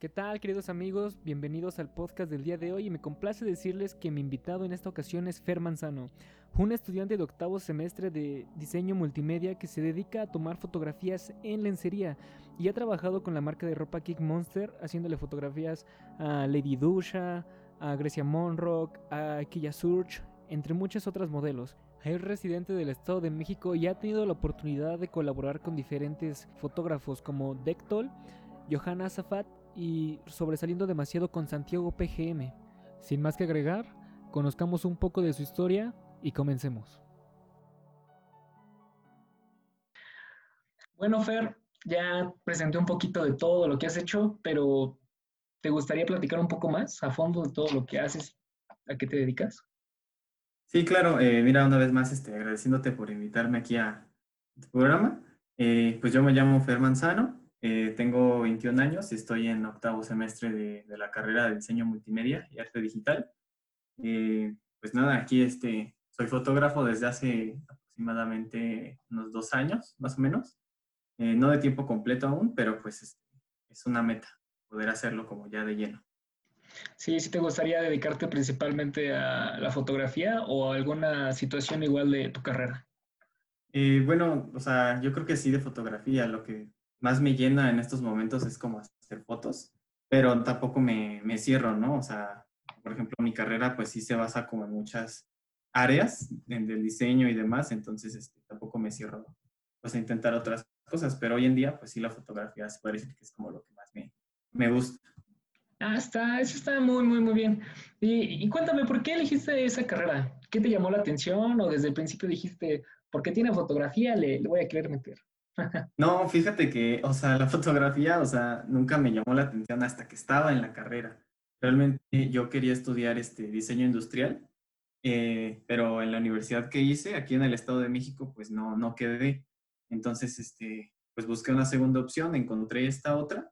¿Qué tal queridos amigos? Bienvenidos al podcast del día de hoy y me complace decirles que mi invitado en esta ocasión es Fer Manzano, un estudiante de octavo semestre de diseño multimedia que se dedica a tomar fotografías en lencería y ha trabajado con la marca de ropa Kick Monster haciéndole fotografías a Lady Dusha, a Grecia Monrock, a Kia Surge, entre muchas otras modelos. Es residente del Estado de México y ha tenido la oportunidad de colaborar con diferentes fotógrafos como Dectol, Johanna Zafat y sobresaliendo demasiado con Santiago PGM. Sin más que agregar, conozcamos un poco de su historia y comencemos. Bueno, Fer, ya presenté un poquito de todo lo que has hecho, pero ¿te gustaría platicar un poco más a fondo de todo lo que haces? ¿A qué te dedicas? Sí, claro. Eh, mira, una vez más, este, agradeciéndote por invitarme aquí a tu programa. Eh, pues yo me llamo Fer Manzano, eh, tengo 21 años y estoy en octavo semestre de, la carrera de diseño multimedia y arte digital. Eh, pues nada, aquí este, soy fotógrafo desde hace aproximadamente unos dos años, más o menos. Eh, no de tiempo completo aún, pero pues es, es una meta poder hacerlo como ya de lleno. Sí, sí te gustaría dedicarte principalmente a la fotografía o a alguna situación igual de tu carrera. bueno, o sea, yo creo que sí de fotografía. Lo que más me llena en estos momentos es como hacer fotos, pero tampoco me, me cierro, ¿no? O sea, por ejemplo, mi carrera pues sí se basa como en muchas áreas del diseño y demás, entonces este, tampoco me cierro pues a intentar otras cosas, pero hoy en día pues sí la fotografía se puede decir que es como lo que más me, me gusta. Ah, está, eso está muy, muy, muy bien. Y, y, cuéntame, ¿por qué elegiste esa carrera? ¿Qué te llamó la atención o desde el principio dijiste, porque tiene fotografía, le, le voy a querer meter? No, fíjate que, o sea, la fotografía, o sea, nunca me llamó la atención hasta que estaba en la carrera. Realmente yo quería estudiar este diseño industrial, eh, pero en la universidad que hice, aquí en el Estado de México, pues no, no quedé. Entonces, este, pues busqué una segunda opción, encontré esta otra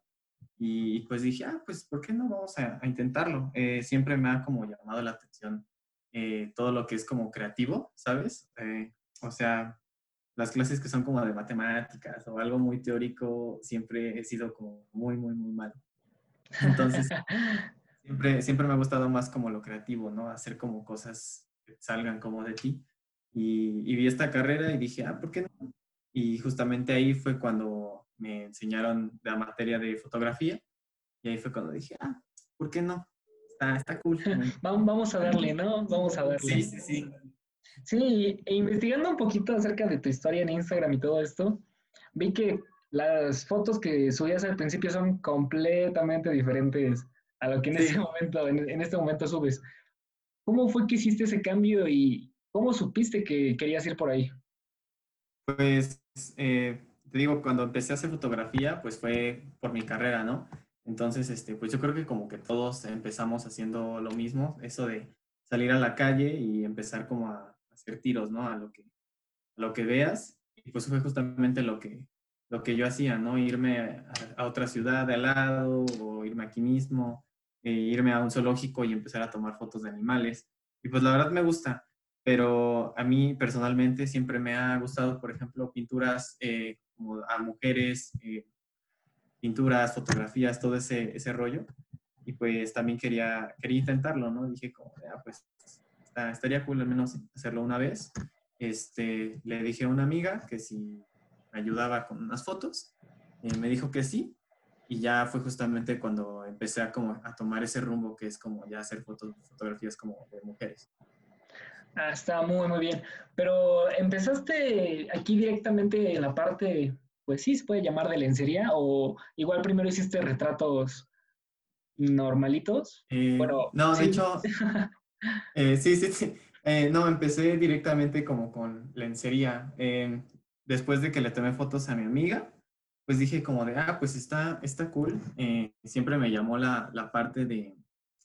y pues dije, ah, pues, ¿por qué no vamos a, intentarlo? Eh, siempre me ha como llamado la atención eh, todo lo que es como creativo, ¿sabes? o sea, las clases que son como de matemáticas o algo muy teórico, siempre he sido como muy, muy, muy malo. Entonces, siempre, siempre me ha gustado más como lo creativo, ¿no? Hacer como cosas que salgan como de ti. Y, vi esta carrera y dije, ah, ¿por qué no? Y justamente ahí fue cuando me enseñaron la materia de fotografía. Y ahí fue cuando dije, ah, ¿por qué no? Está, está cool. Vamos a darle, ¿no? Vamos a darle. Sí, sí, sí. Sí, e investigando un poquito acerca de tu historia en Instagram y todo esto, vi que las fotos que subías al principio son completamente diferentes a lo que en este momento, en, este momento subes. ¿Cómo fue que hiciste ese cambio y cómo supiste que querías ir por ahí? Pues, eh, te digo, cuando empecé a hacer fotografía, pues fue por mi carrera, ¿no? Entonces, este, pues yo creo que como que todos empezamos haciendo lo mismo, eso de salir a la calle y empezar como a tiros, ¿no? A lo que, lo que veas. Y pues fue justamente lo que, lo que yo hacía, ¿no? Irme a, otra ciudad de al lado o irme aquí mismo, e irme a un zoológico y empezar a tomar fotos de animales. Y pues la verdad me gusta, pero a mí personalmente siempre me ha gustado, por ejemplo, pinturas eh, como a mujeres, eh, pinturas, fotografías, todo ese, ese rollo. Y pues también quería, quería intentarlo, ¿no? Dije como, ah, pues estaría cool al menos hacerlo una vez. Este, le dije a una amiga que si me ayudaba con unas fotos, eh, me dijo que sí, y ya fue justamente cuando empecé a, como, a tomar ese rumbo que es como ya hacer fotos, fotografías como de mujeres. Ah, está muy, muy bien. Pero empezaste aquí directamente en la parte, pues sí, se puede llamar de lencería, o igual primero hiciste retratos normalitos. Eh, bueno, no, de hecho, Eh, sí, sí, sí. Eh, no, empecé directamente como con lencería. Eh, después de que le tomé fotos a mi amiga, pues dije como de, ah, pues está, está cool. siempre me llamó la, la, parte de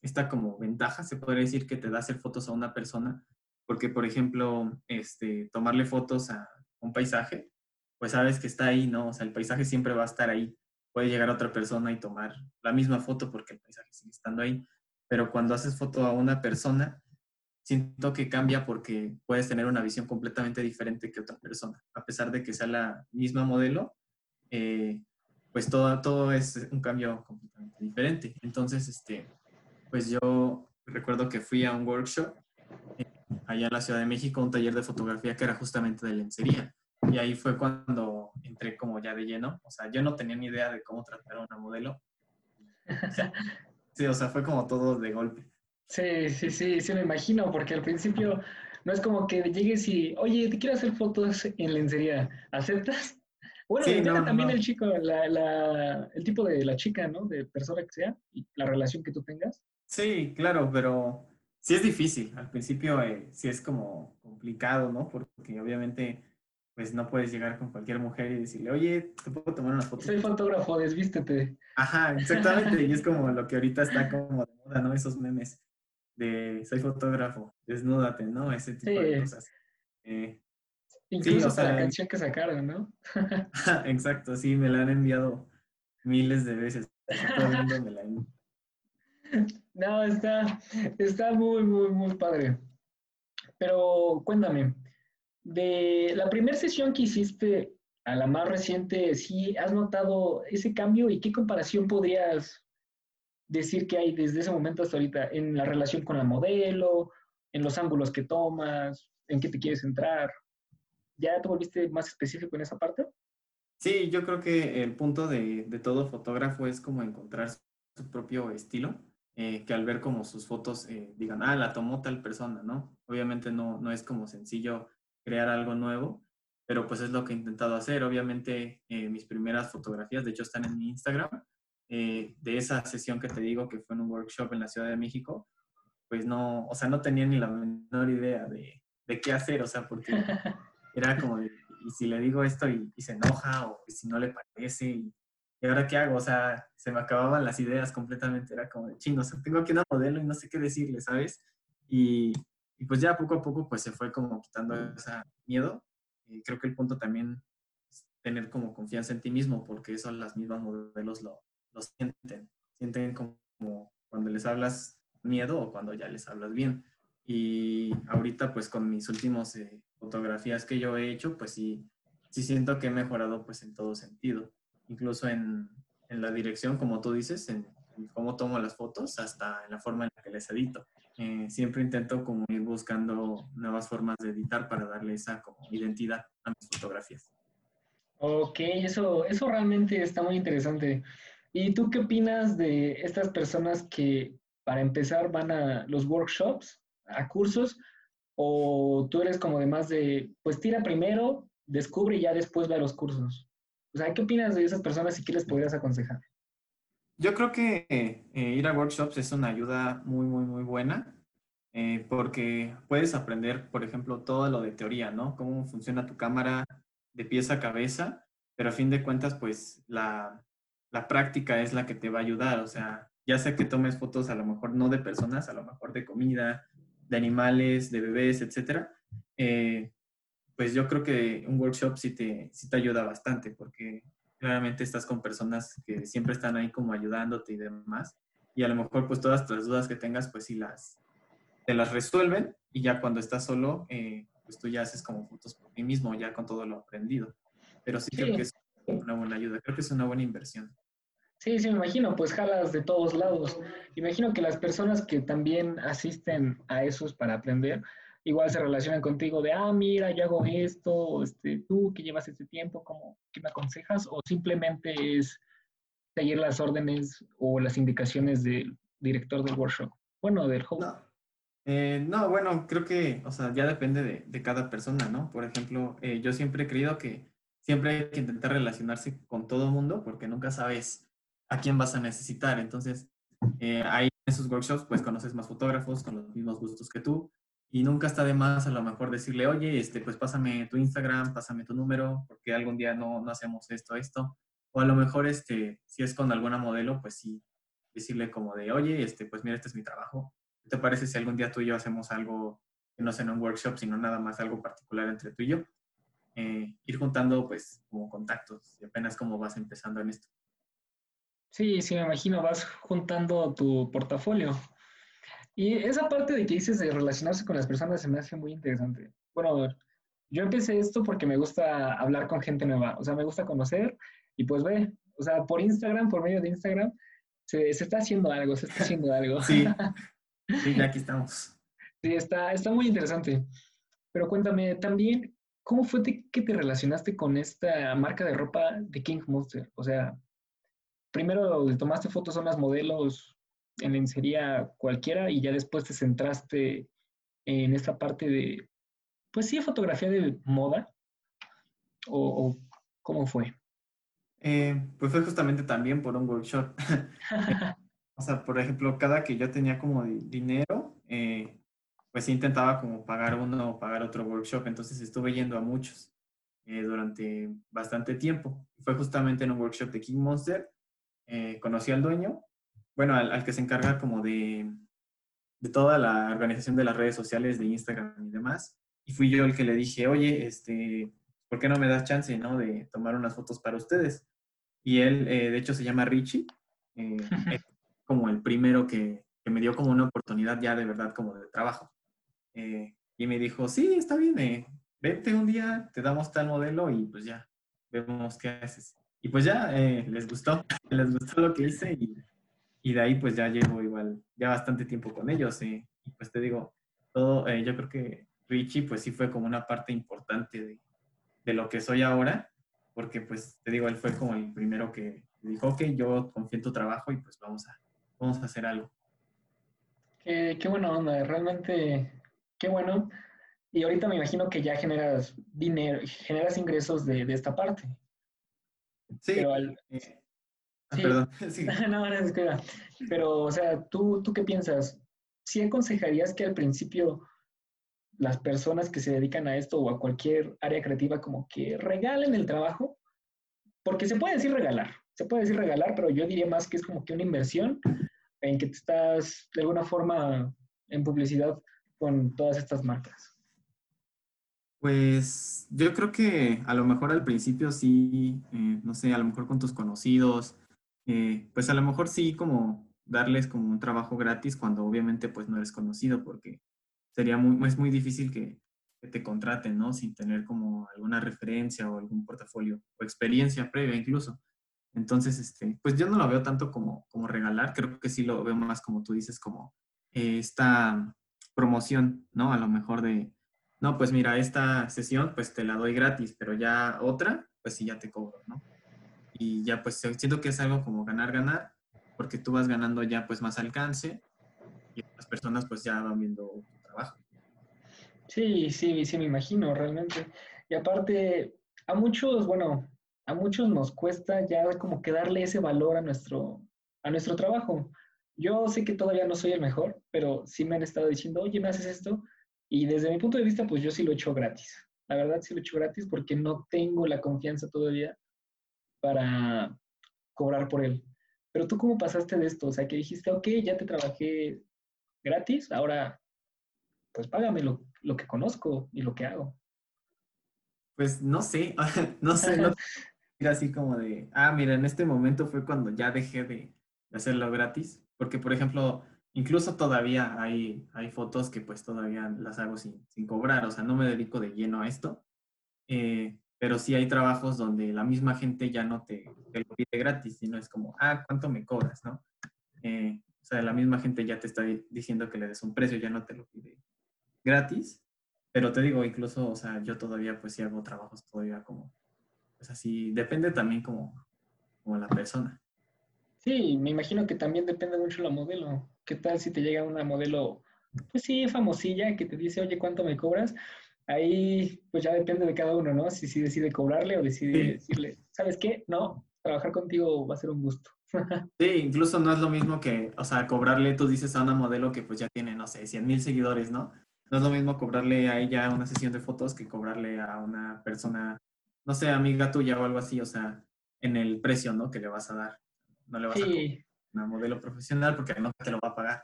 esta como ventaja, se podría decir, que te da hacer fotos a una persona. Porque, por ejemplo, este, tomarle fotos a un paisaje, pues sabes que está ahí, ¿no? O sea, el paisaje siempre va a estar ahí. Puede llegar otra persona y tomar la misma foto porque el paisaje sigue estando ahí pero cuando haces foto a una persona, siento que cambia porque puedes tener una visión completamente diferente que otra persona. A pesar de que sea la misma modelo, eh, pues todo, todo es un cambio completamente diferente. Entonces, este, pues yo recuerdo que fui a un workshop eh, allá en la Ciudad de México, un taller de fotografía que era justamente de lencería. Y ahí fue cuando entré como ya de lleno. O sea, yo no tenía ni idea de cómo tratar a una modelo. Sí, o sea, fue como todo de golpe. Sí, sí, sí, sí me imagino, porque al principio no es como que llegues y, oye, te quiero hacer fotos en lencería, ¿aceptas? Bueno, sí, también el chico, la, el tipo de la chica, ¿no? De persona que sea y la relación que tú tengas. Sí, claro, pero sí es difícil. Al principio eh, sí es como complicado, ¿no? Porque obviamente pues no puedes llegar con cualquier mujer y decirle, oye, ¿te puedo tomar una foto? Soy fotógrafo, desvístete. Ajá, exactamente. y es como lo que ahorita está como de moda, ¿no? Esos memes de soy fotógrafo, desnúdate, ¿no? Ese tipo de cosas. Eh, Incluso sí, la canción que sacaron, ¿no? exacto, sí, me la han enviado miles de veces. No, está, está muy, muy, muy padre. Pero cuéntame, de la primera sesión que hiciste a la más reciente, ¿sí has notado ese cambio y qué comparación podrías decir que hay desde ese momento hasta ahorita en la relación con la modelo, en los ángulos que tomas, en qué te quieres centrar? ¿Ya te volviste más específico en esa parte? Sí, yo creo que el punto de, de todo fotógrafo es como encontrar su propio estilo, eh, que al ver como sus fotos eh, digan, ah, la tomó tal persona, ¿no? Obviamente no, no es como sencillo crear algo nuevo, pero pues es lo que he intentado hacer. Obviamente eh, mis primeras fotografías, de hecho, están en mi Instagram, de esa sesión que te digo que fue en un workshop en la Ciudad de México, pues no, o sea, no tenía ni la menor idea de, de qué hacer, o sea, porque era como, y si le digo esto y, se enoja, o si no le parece, y, ahora qué hago, o sea, se me acababan las ideas completamente, era como de chingo, o sea, tengo aquí una modelo y no sé qué decirle, ¿sabes? Y, y pues ya poco a poco pues se fue como quitando ese miedo. Y creo que el punto también es tener como confianza en ti mismo, porque eso las mismas modelos lo, lo sienten. Sienten como cuando les hablas miedo o cuando ya les hablas bien. Y ahorita pues con mis últimos eh, fotografías que yo he hecho, pues sí, sí siento que he mejorado pues en todo sentido. Incluso en, en la dirección, como tú dices, en, cómo tomo las fotos, hasta en la forma en la que les edito. Eh, siempre intento como ir buscando nuevas formas de editar para darle esa como identidad a mis fotografías. Ok, eso, eso realmente está muy interesante. ¿Y tú qué opinas de estas personas que para empezar van a los workshops, a cursos, o tú eres como de más de, pues tira primero, descubre y ya después va a los cursos? O sea, ¿qué opinas de esas personas y qué les podrías aconsejar? Yo creo que eh, ir a workshops es una ayuda muy, muy, muy buena eh, porque puedes aprender, por ejemplo, todo lo de teoría, ¿no? Cómo funciona tu cámara de pieza a cabeza, pero a fin de cuentas, pues la, la práctica es la que te va a ayudar. O sea, ya sea que tomes fotos a lo mejor no de personas, a lo mejor de comida, de animales, de bebés, etcétera. Eh, pues yo creo que un workshop sí te, sí te ayuda bastante porque claramente estás con personas que siempre están ahí como ayudándote y demás. Y a lo mejor pues todas las dudas que tengas pues sí las, te las resuelven y ya cuando estás solo eh, pues tú ya haces como fotos por ti mismo ya con todo lo aprendido. Pero sí, creo que es una buena ayuda, creo que es una buena inversión. Sí, sí, me imagino, pues jalas de todos lados. Imagino que las personas que también asisten a esos para aprender, igual se relacionan contigo de, ah, mira, yo hago esto, este, tú que llevas este tiempo, ¿cómo, ¿qué me aconsejas? O simplemente es seguir las órdenes o las indicaciones del director del workshop, bueno, del host. No. Eh, no, bueno, creo que, o sea, ya depende de, de cada persona, ¿no? Por ejemplo, eh, yo siempre he creído que siempre hay que intentar relacionarse con todo el mundo porque nunca sabes a quién vas a necesitar. Entonces, eh, ahí en esos workshops, pues conoces más fotógrafos con los mismos gustos que tú y nunca está de más a lo mejor decirle, oye, este, pues pásame tu Instagram, pásame tu número, porque algún día no, no hacemos esto, esto. O a lo mejor, este, si es con alguna modelo, pues sí, decirle como de, oye, este, pues mira, este es mi trabajo. ¿Qué te parece si algún día tú y yo hacemos algo no sea en un workshop, sino nada más algo particular entre tú y yo? Eh, ir juntando, pues, como contactos y apenas como vas empezando en esto. Sí, sí, me imagino, vas juntando tu portafolio. Y esa parte de que dices de relacionarse con las personas se me hace muy interesante. Bueno, yo empecé esto porque me gusta hablar con gente nueva, o sea, me gusta conocer y pues ve, o sea, por Instagram, por medio de Instagram, se, está haciendo algo, se está haciendo algo. Sí, sí aquí estamos. Sí, está, está muy interesante. Pero cuéntame también, ¿cómo fue que te relacionaste con esta marca de ropa de King Monster? O sea, primero le tomaste fotos a unas modelos en lencería cualquiera y ya después te centraste en esta parte de, pues sí, fotografía de moda. ¿O, cómo fue? Eh, pues fue justamente también por un workshop. o sea, por ejemplo, cada que yo tenía como dinero, eh, pues intentaba como pagar uno o pagar otro workshop. Entonces estuve yendo a muchos eh, durante bastante tiempo. Fue justamente en un workshop de King Monster. conocí al dueño, bueno, al, que se encarga como de, de toda la organización de las redes sociales de Instagram y demás. Y fui yo el que le dije, oye, este, ¿por qué no me das chance, no, de tomar unas fotos para ustedes? Y él, eh, de hecho, se llama Richie, eh, como el primero que, que, me dio como una oportunidad ya de verdad como de trabajo. Eh, y me dijo, sí, está bien, vete un día, te damos tal modelo y pues ya, vemos qué haces. Y pues ya les gustó, les gustó lo que hice y, y, de ahí pues ya llevo igual, ya bastante tiempo con ellos. y pues te digo, todo, yo creo que Richie pues sí fue como una parte importante de, de lo que soy ahora porque pues te digo, él fue como el primero que dijo, ok, yo confío en tu trabajo y pues vamos a, vamos a hacer algo. Qué, qué buena onda, realmente, qué bueno. Y ahorita me imagino que ya generas dinero, generas ingresos de, de esta parte. Sí. Pero eh, ah, Perdón. Sí. no, no. Pero, o sea, ¿tú, ¿tú qué piensas? ¿Sí aconsejarías que al principio las personas que se dedican a esto o a cualquier área creativa como que regalen el trabajo, porque se puede decir regalar, se puede decir regalar, pero yo diría más que es como que una inversión en que te estás de alguna forma en publicidad con todas estas marcas. Pues yo creo que a lo mejor al principio sí, eh, no sé, a lo mejor con tus conocidos, pues a lo mejor sí como darles como un trabajo gratis cuando obviamente pues no eres conocido porque sería muy, es muy difícil que, te contraten, ¿no? Sin tener como alguna referencia o algún portafolio o experiencia previa incluso. Entonces, este, pues yo no lo veo tanto como, como regalar, creo que sí lo veo más como tú dices, como esta promoción, ¿no? A lo mejor de, no, pues mira, esta sesión pues te la doy gratis, pero ya otra, pues sí ya te cobro, ¿no? Y ya pues siento que es algo como ganar, ganar, porque tú vas ganando ya pues más alcance y las personas pues ya van viendo Sí, sí, sí, me imagino realmente. Y aparte, a muchos, bueno, a muchos nos cuesta ya como que darle ese valor a nuestro, a nuestro trabajo. Yo sé que todavía no soy el mejor, pero sí me han estado diciendo, oye, ¿me haces esto? Y desde mi punto de vista, pues yo sí lo he hecho gratis. La verdad sí lo he hecho gratis porque no tengo la confianza todavía para cobrar por él. Pero tú cómo pasaste de esto? O sea, que dijiste, ok, ya te trabajé gratis, ahora pues págame lo, que conozco y lo que hago. Pues no sé, no sé, no así como de, ah, mira, en este momento fue cuando ya dejé de, hacerlo gratis, porque por ejemplo, incluso todavía hay, hay fotos que pues todavía las hago sin, cobrar, o sea, no me dedico de lleno a esto, eh, pero sí hay trabajos donde la misma gente ya no te, lo pide gratis, sino es como, ah, ¿cuánto me cobras, no? Eh, o sea, la misma gente ya te está diciendo que le des un precio, ya no te lo pide gratis, pero te digo, incluso, o sea, yo todavía pues sí hago trabajos todavía como, pues así, depende también como, como la persona. Sí, me imagino que también depende mucho la modelo. ¿Qué tal si te llega una modelo, pues sí, famosilla, que te dice, oye, ¿cuánto me cobras? Ahí, pues ya depende de cada uno, ¿no? Si, si decide cobrarle o decide decirle, ¿sabes qué? No, trabajar contigo va a ser un gusto. sí, incluso no es lo mismo que, o sea, cobrarle, tú dices a una modelo que pues ya tiene, no sé, 100 mil seguidores, ¿no? no es lo mismo cobrarle a ella una sesión de fotos que cobrarle a una persona, no sé, amiga tuya o algo así, o sea, en el precio, ¿no? Que le vas a dar. No le vas a cobrar una modelo profesional porque no te lo va a pagar.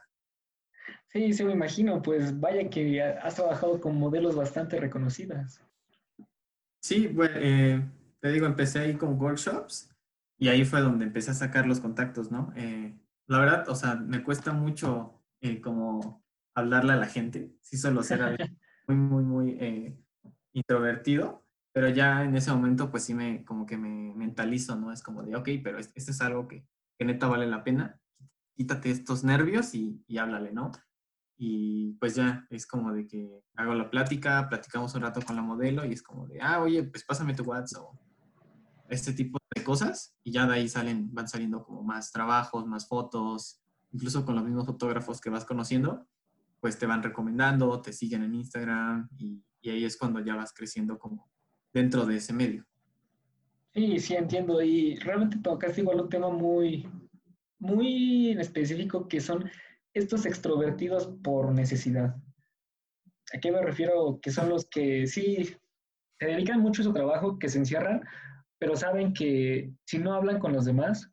Sí, sí, me imagino. Pues vaya que has trabajado con modelos bastante reconocidas. Sí, bueno, eh, te digo, empecé ahí con workshops y ahí fue donde empecé a sacar los contactos, ¿no? Eh, la verdad, o sea, me cuesta mucho eh, como hablarle a la gente. Sí suelo ser muy, muy, muy introvertido, pero ya en ese momento pues sí me como que me mentalizo, ¿no? Es como de, ok, pero esto es algo que, que neta vale la pena quítate estos nervios y, y háblale, ¿no? Y pues ya, es como de que hago la plática, platicamos un rato con la modelo y es como de, ah, oye, pues pásame tu WhatsApp o este tipo de cosas y ya de ahí salen, van saliendo como más trabajos, más fotos, incluso con los mismos fotógrafos que vas conociendo, pues te van recomendando, te siguen en Instagram y, y ahí es cuando ya vas creciendo como dentro de ese medio. Sí, sí, entiendo. Y realmente tocaste igual un tema muy, muy en específico que son estos extrovertidos por necesidad. ¿A qué me refiero? Que son los que sí se dedican mucho a su trabajo, que se encierran, pero saben que si no hablan con los demás,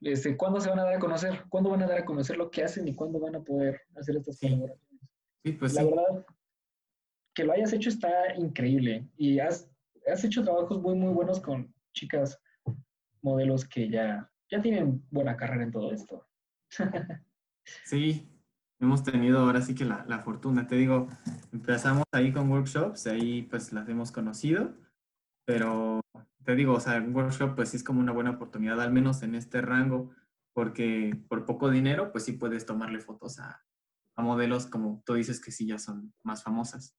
este, ¿cuándo se van a dar a conocer? ¿Cuándo van a dar a conocer lo que hacen y cuándo van a poder hacer estas colaboraciones? Sí, pues La sí. verdad, que lo hayas hecho está increíble y has, has hecho trabajos muy, muy buenos con chicas modelos que ya, ya tienen buena carrera en todo esto. Sí, hemos tenido ahora sí que la, la fortuna. Te digo, empezamos ahí con workshops, ahí pues las hemos conocido, pero te digo, o sea, un workshop pues sí es como una buena oportunidad, al menos en este rango, porque por poco dinero pues sí puedes tomarle fotos a, a modelos como tú dices que sí ya son más famosas.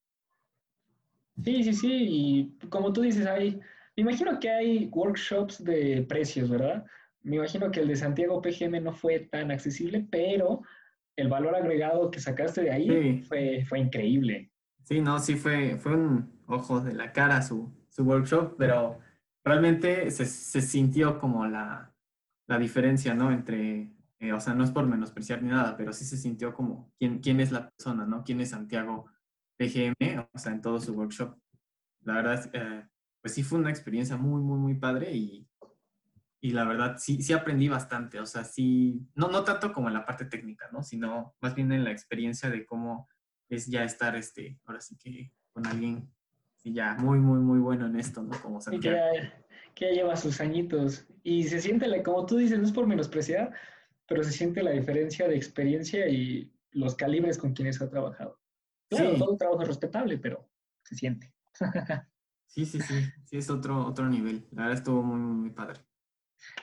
Sí, sí, sí, y como tú dices, hay, me imagino que hay workshops de precios, ¿verdad? Me imagino que el de Santiago PGM no fue tan accesible, pero el valor agregado que sacaste de ahí Sí. fue, fue increíble. Sí, no, sí fue, fue un ojo de la cara su, su workshop, pero realmente se, se sintió como la, la diferencia, ¿no? Entre, eh, o sea, no es por menospreciar ni nada, pero sí se sintió como quién, quién es la persona, ¿no? ¿Quién es Santiago PGM? O sea, en todo su workshop. La verdad, es, eh, pues sí fue una experiencia muy, muy, muy padre y, y la verdad sí, sí aprendí bastante, o sea, sí, no, no tanto como en la parte técnica, ¿no? Sino más bien en la experiencia de cómo es ya estar, este, ahora sí que con alguien sí, ya muy, muy, muy bueno en esto, ¿no? Como Y que Santiago. ya, que ya lleva sus añitos. Y se siente, la, como tú dices, no es por menospreciar, pero se siente la diferencia de experiencia y los calibres con quienes ha trabajado. Claro, Sí. todo un trabajo es respetable, pero se siente. Sí, sí, sí, sí, es otro, otro nivel. La verdad estuvo muy, muy padre.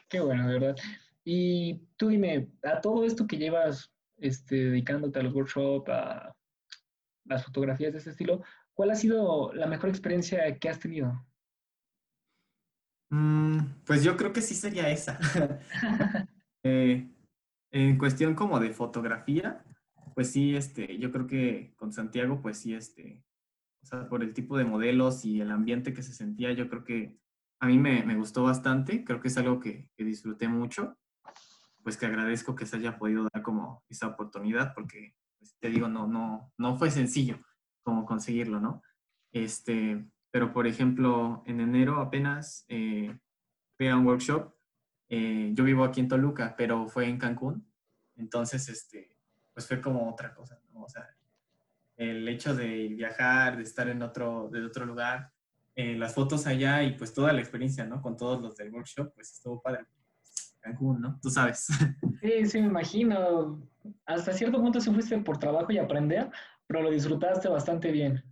Qué bueno, de verdad. Y tú dime, a todo esto que llevas este, dedicándote a los workshops, a las fotografías de este estilo, ¿cuál ha sido la mejor experiencia que has tenido? Mm, pues yo creo que sí sería esa. Eh, en cuestión como de fotografía, pues sí, este, yo creo que con Santiago, pues sí, este, o sea, por el tipo de modelos y el ambiente que se sentía, yo creo que a mí me, me gustó bastante, creo que es algo que, que disfruté mucho, pues que agradezco que se haya podido dar como esa oportunidad, porque, pues, te digo, no, no, no fue sencillo como conseguirlo, ¿no? Este, pero por ejemplo, en enero apenas eh, fui a un workshop eh, yo vivo aquí en Toluca, pero fue en Cancún. Entonces, este, pues fue como otra cosa, ¿no? O sea, el hecho de viajar, de estar en otro, de otro lugar, eh, las fotos allá y pues toda la experiencia, ¿no? Con todos los del workshop, pues estuvo padre. Cancún, ¿no? Tú sabes. Sí, sí, me imagino. Hasta cierto punto sí fuiste por trabajo y aprender, pero lo disfrutaste bastante bien.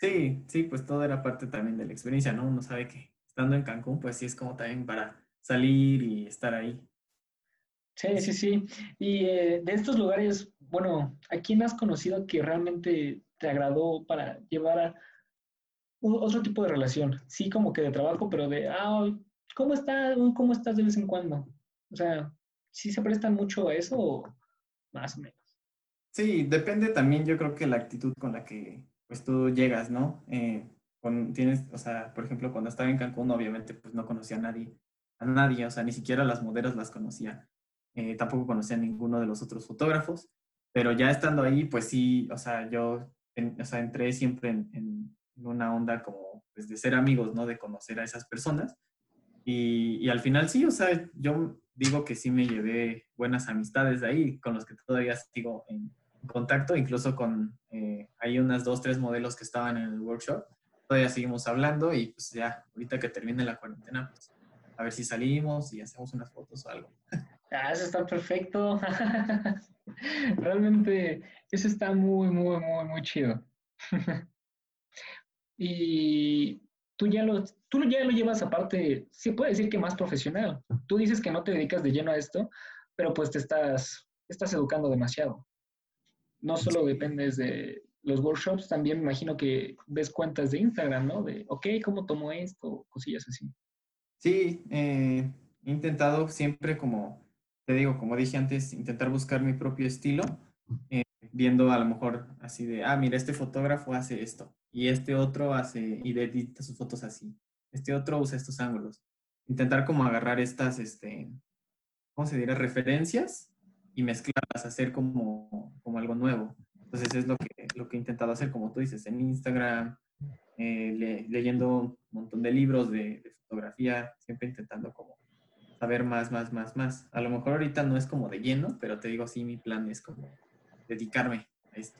Sí, sí, pues todo era parte también de la experiencia, ¿no? Uno sabe que estando en Cancún, pues sí es como también para salir y estar ahí. Sí, sí, sí. Y eh, de estos lugares, bueno, ¿a quién has conocido que realmente te agradó para llevar a otro tipo de relación? Sí, como que de trabajo, pero de, ah, ¿cómo estás? ¿Cómo estás de vez en cuando? O sea, ¿sí se prestan mucho a eso o más o menos? Sí, depende también, yo creo que la actitud con la que pues tú llegas, ¿no? Eh, con, tienes, o sea, por ejemplo, cuando estaba en Cancún, obviamente, pues no conocía a nadie, a nadie, o sea, ni siquiera las modelos las conocía, eh, tampoco conocía a ninguno de los otros fotógrafos, pero ya estando ahí, pues sí, o sea, yo, en- o sea, entré siempre en, en una onda como, pues, de ser amigos, ¿no? De conocer a esas personas, y, y al final sí, o sea, yo digo que sí me llevé buenas amistades de ahí, con los que todavía sigo en contacto, incluso con, eh, hay unas dos, tres modelos que estaban en el workshop, todavía seguimos hablando y pues ya, ahorita que termine la cuarentena, pues a ver si salimos y hacemos unas fotos o algo. Ah, eso está perfecto. Realmente, eso está muy, muy, muy, muy chido. Y tú ya lo, tú ya lo llevas aparte, se puede decir que más profesional. Tú dices que no te dedicas de lleno a esto, pero pues te estás estás educando demasiado. No solo dependes de los workshops, también me imagino que ves cuentas de Instagram, ¿no? De, ok, ¿cómo tomo esto? Cosillas así. Sí, eh, he intentado siempre como, te digo, como dije antes, intentar buscar mi propio estilo, eh, viendo a lo mejor así de, ah, mira, este fotógrafo hace esto, y este otro hace, y edita sus fotos así, este otro usa estos ángulos. Intentar como agarrar estas, este, ¿cómo se diría? Referencias y mezclarlas, hacer como, como algo nuevo. Entonces es lo que, lo que he intentado hacer, como tú dices, en Instagram, eh, leyendo un montón de libros de, de, fotografía, siempre intentando como saber más, más, más, más. A lo mejor ahorita no es como de lleno, pero te digo, sí, mi plan es como dedicarme a esto.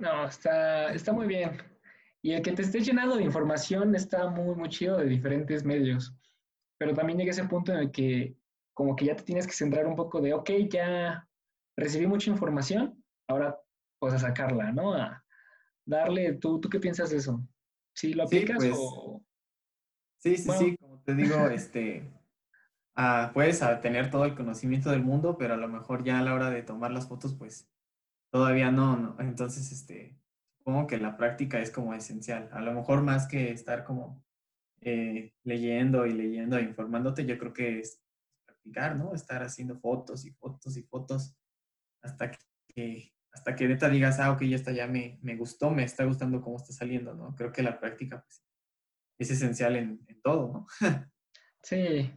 No, está, está muy bien. Y el que te esté llenando de información está muy, muy chido de diferentes medios. Pero también llega ese punto en el que como que ya te tienes que centrar un poco de, ok, ya recibí mucha información, ahora pues a sacarla, ¿no? A darle, ¿tú, ¿tú qué piensas de eso? ¿Sí lo aplicas sí, pues, o...? Sí, sí, sí, como te digo, este, ah, puedes tener todo el conocimiento del mundo, pero a lo mejor ya a la hora de tomar las fotos, pues todavía no, ¿no? Entonces, este, supongo que la práctica es como esencial. A lo mejor más que estar como eh, leyendo y leyendo e informándote, yo creo que es practicar, ¿no? Estar haciendo fotos y fotos y fotos hasta que, hasta que neta digas, ah, ok, ya está, ya me, me gustó, me está gustando cómo está saliendo, ¿no? Creo que la práctica pues, es esencial en, en todo, ¿no? sí.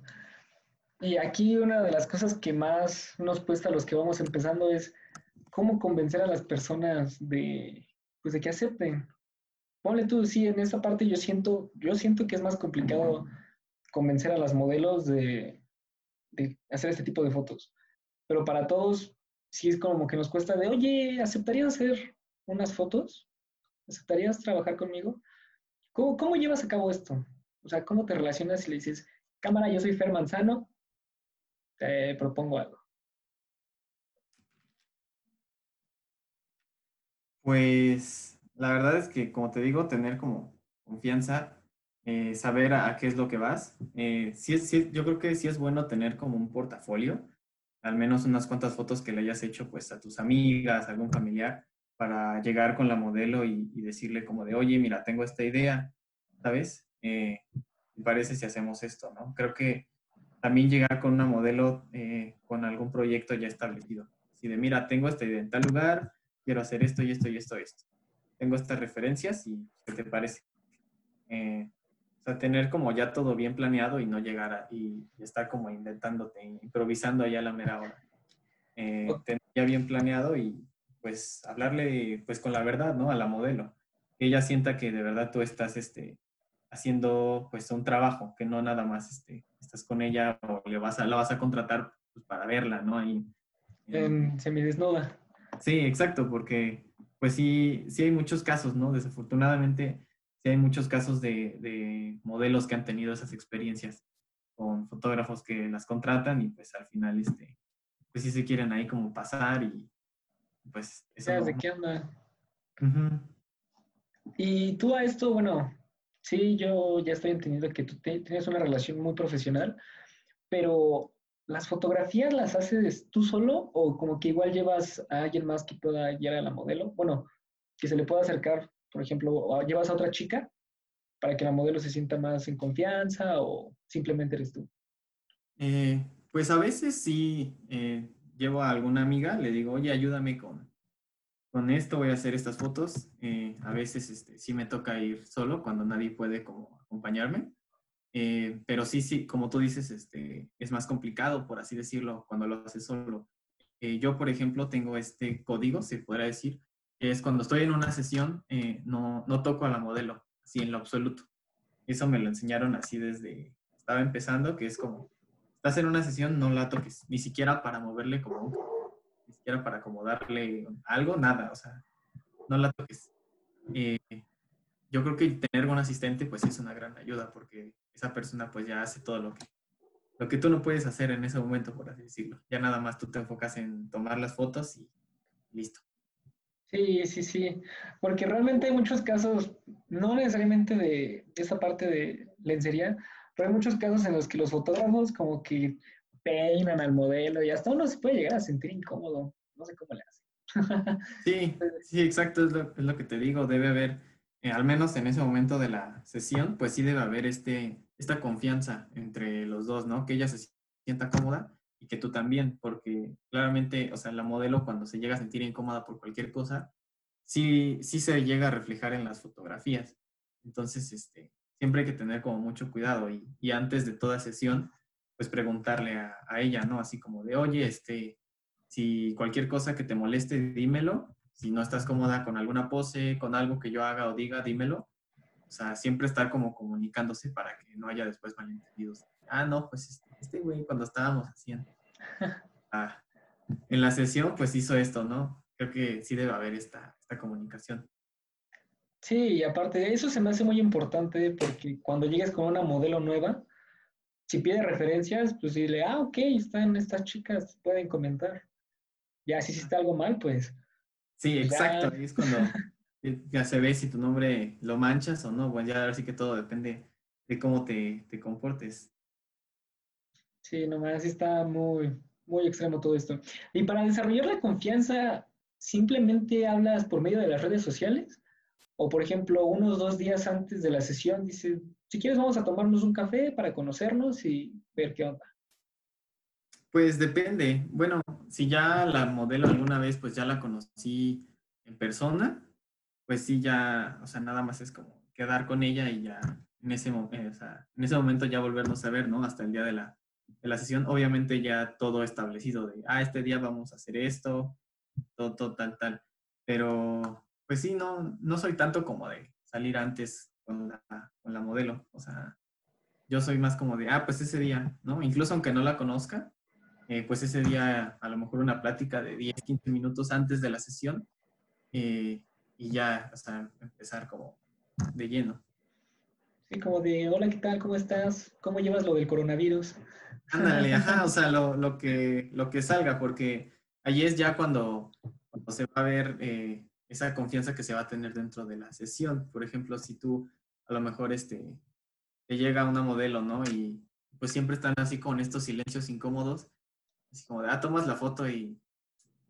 Y aquí una de las cosas que más nos cuesta a los que vamos empezando es cómo convencer a las personas de, pues, de que acepten. Ponle tú, sí, en esta parte yo siento, yo siento que es más complicado convencer a las modelos de, de hacer este tipo de fotos. Pero para todos, sí es como que nos cuesta de, oye, ¿aceptarías hacer unas fotos? ¿Aceptarías trabajar conmigo? ¿Cómo, ¿Cómo llevas a cabo esto? O sea, ¿cómo te relacionas y le dices, cámara, yo soy Fer Manzano, te propongo algo? Pues la verdad es que, como te digo, tener como confianza, eh, saber a, qué es lo que vas. Eh, sí, sí, yo creo que sí es bueno tener como un portafolio, al menos unas cuantas fotos que le hayas hecho pues a tus amigas, a algún familiar, para llegar con la modelo y, decirle como de, oye, mira, tengo esta idea, ¿sabes? Eh, parece si hacemos esto, ¿no? Creo que también llegar con una modelo eh, con algún proyecto ya establecido. Así de, mira, tengo esta idea en tal lugar, quiero hacer esto y esto y esto y esto. Tengo estas referencias y ¿qué te parece? Eh, o sea, tener como ya todo bien planeado y no llegar a, y, estar como inventándote, improvisando allá a la mera hora. Eh, tener ya bien planeado y pues hablarle pues con la verdad, ¿no? A la modelo. Que ella sienta que de verdad tú estás este, haciendo pues un trabajo, que no nada más este, estás con ella o le vas a, la vas a contratar pues, para verla, ¿no? Ahí, en semidesnuda. Sí, exacto, porque pues sí, sí hay muchos casos, ¿no? Desafortunadamente, sí hay muchos casos de, de, modelos que han tenido esas experiencias con fotógrafos que las contratan y pues al final, este, pues sí se quieren ahí como pasar y pues eso. ¿De qué onda? Y tú a esto, bueno, sí, yo ya estoy entendiendo que tú tienes una relación muy profesional, pero ¿Las fotografías las haces tú solo o como que igual llevas a alguien más que pueda guiar a la modelo? Bueno, que se le pueda acercar, por ejemplo, o llevas a otra chica para que la modelo se sienta más en confianza o simplemente eres tú? Eh, pues a veces sí eh, llevo a alguna amiga, le digo, oye, ayúdame con, con esto, voy a hacer estas fotos. Eh, a veces este, sí me toca ir solo cuando nadie puede acompañarme. Eh, pero sí, sí, como tú dices, este, es más complicado, por así decirlo, cuando lo haces solo. Eh, yo, por ejemplo, tengo este código, se podrá decir, que es cuando estoy en una sesión, eh, no, no toco a la modelo, así en lo absoluto. Eso me lo enseñaron así desde, estaba empezando, que es como, estás en una sesión, no la toques, ni siquiera para moverle como, ni siquiera para acomodarle algo, nada, o sea, no la toques. yo creo que tener un asistente, pues es una gran ayuda, porque esa persona pues ya hace todo lo que, lo que tú no puedes hacer en ese momento, por así decirlo. Ya nada más tú te enfocas en tomar las fotos y listo. Sí, sí, sí, porque realmente hay muchos casos, no necesariamente de esa parte de lencería, pero hay muchos casos en los que los fotógrafos como que peinan al modelo y hasta uno se puede llegar a sentir incómodo. No sé cómo le hace. sí, sí, exacto, es lo, que te digo. Debe haber, eh, al menos en ese momento de la sesión, pues sí debe haber este, esta confianza entre los dos, ¿no? Que ella se sienta cómoda y que tú también, porque claramente, o sea, la modelo cuando se llega a sentir incómoda por cualquier cosa, sí, sí se llega a reflejar en las fotografías. Entonces, este, siempre hay que tener como mucho cuidado y, y antes de toda sesión, pues preguntarle a, a, ella, ¿no? Así como de, oye, este, si cualquier cosa que te moleste, dímelo. Si no estás cómoda con alguna pose, con algo que yo haga o diga, dímelo. O sea, siempre estar como comunicándose para que no haya después malentendidos. Ah, no, pues este, güey cuando estábamos haciendo. Ah, en la sesión, pues hizo esto, ¿no? Creo que sí debe haber esta, esta comunicación. Sí, y aparte, eso se me hace muy importante porque cuando llegues con una modelo nueva, si pide referencias, pues dile, ah, ok, están estas chicas, pueden comentar. Ya, si hiciste algo mal, pues. Sí, exacto. Ahí es cuando ya se ve si tu nombre lo manchas o no. Bueno, ya ahora sí que todo depende de cómo te, te comportes. Sí, nomás está muy, muy extremo todo esto. Y para desarrollar la confianza, ¿simplemente hablas por medio de las redes sociales? O, por ejemplo, unos dos días antes de la sesión, dices, si quieres vamos a tomarnos un café para conocernos y ver qué onda. Pues depende. Bueno, si ya la modelo alguna vez, pues ya la conocí en persona, pues sí, ya, o sea, nada más es como quedar con ella y ya en ese, eh, o sea, en ese momento ya volvernos a ver, ¿no? Hasta el día de la, de la sesión. Obviamente ya todo establecido de, ah, este día vamos a hacer esto, todo, todo, tal, tal. Pero, pues sí, no, no soy tanto como de salir antes con la, con la modelo. O sea, yo soy más como de, ah, pues ese día, ¿no? Incluso aunque no la conozca, eh, pues ese día a lo mejor una plática de 10, 15 minutos antes de la sesión eh, y ya hasta empezar como de lleno. Sí, como de, hola, ¿qué tal? ¿Cómo estás? ¿Cómo llevas lo del coronavirus? Ándale, ajá, o sea, lo, lo, que, lo que salga, porque allí es ya cuando, cuando se va a ver eh, esa confianza que se va a tener dentro de la sesión. Por ejemplo, si tú a lo mejor este, te llega una modelo, ¿no? Y pues siempre están así con estos silencios incómodos, Así como de, ah, tomas la foto y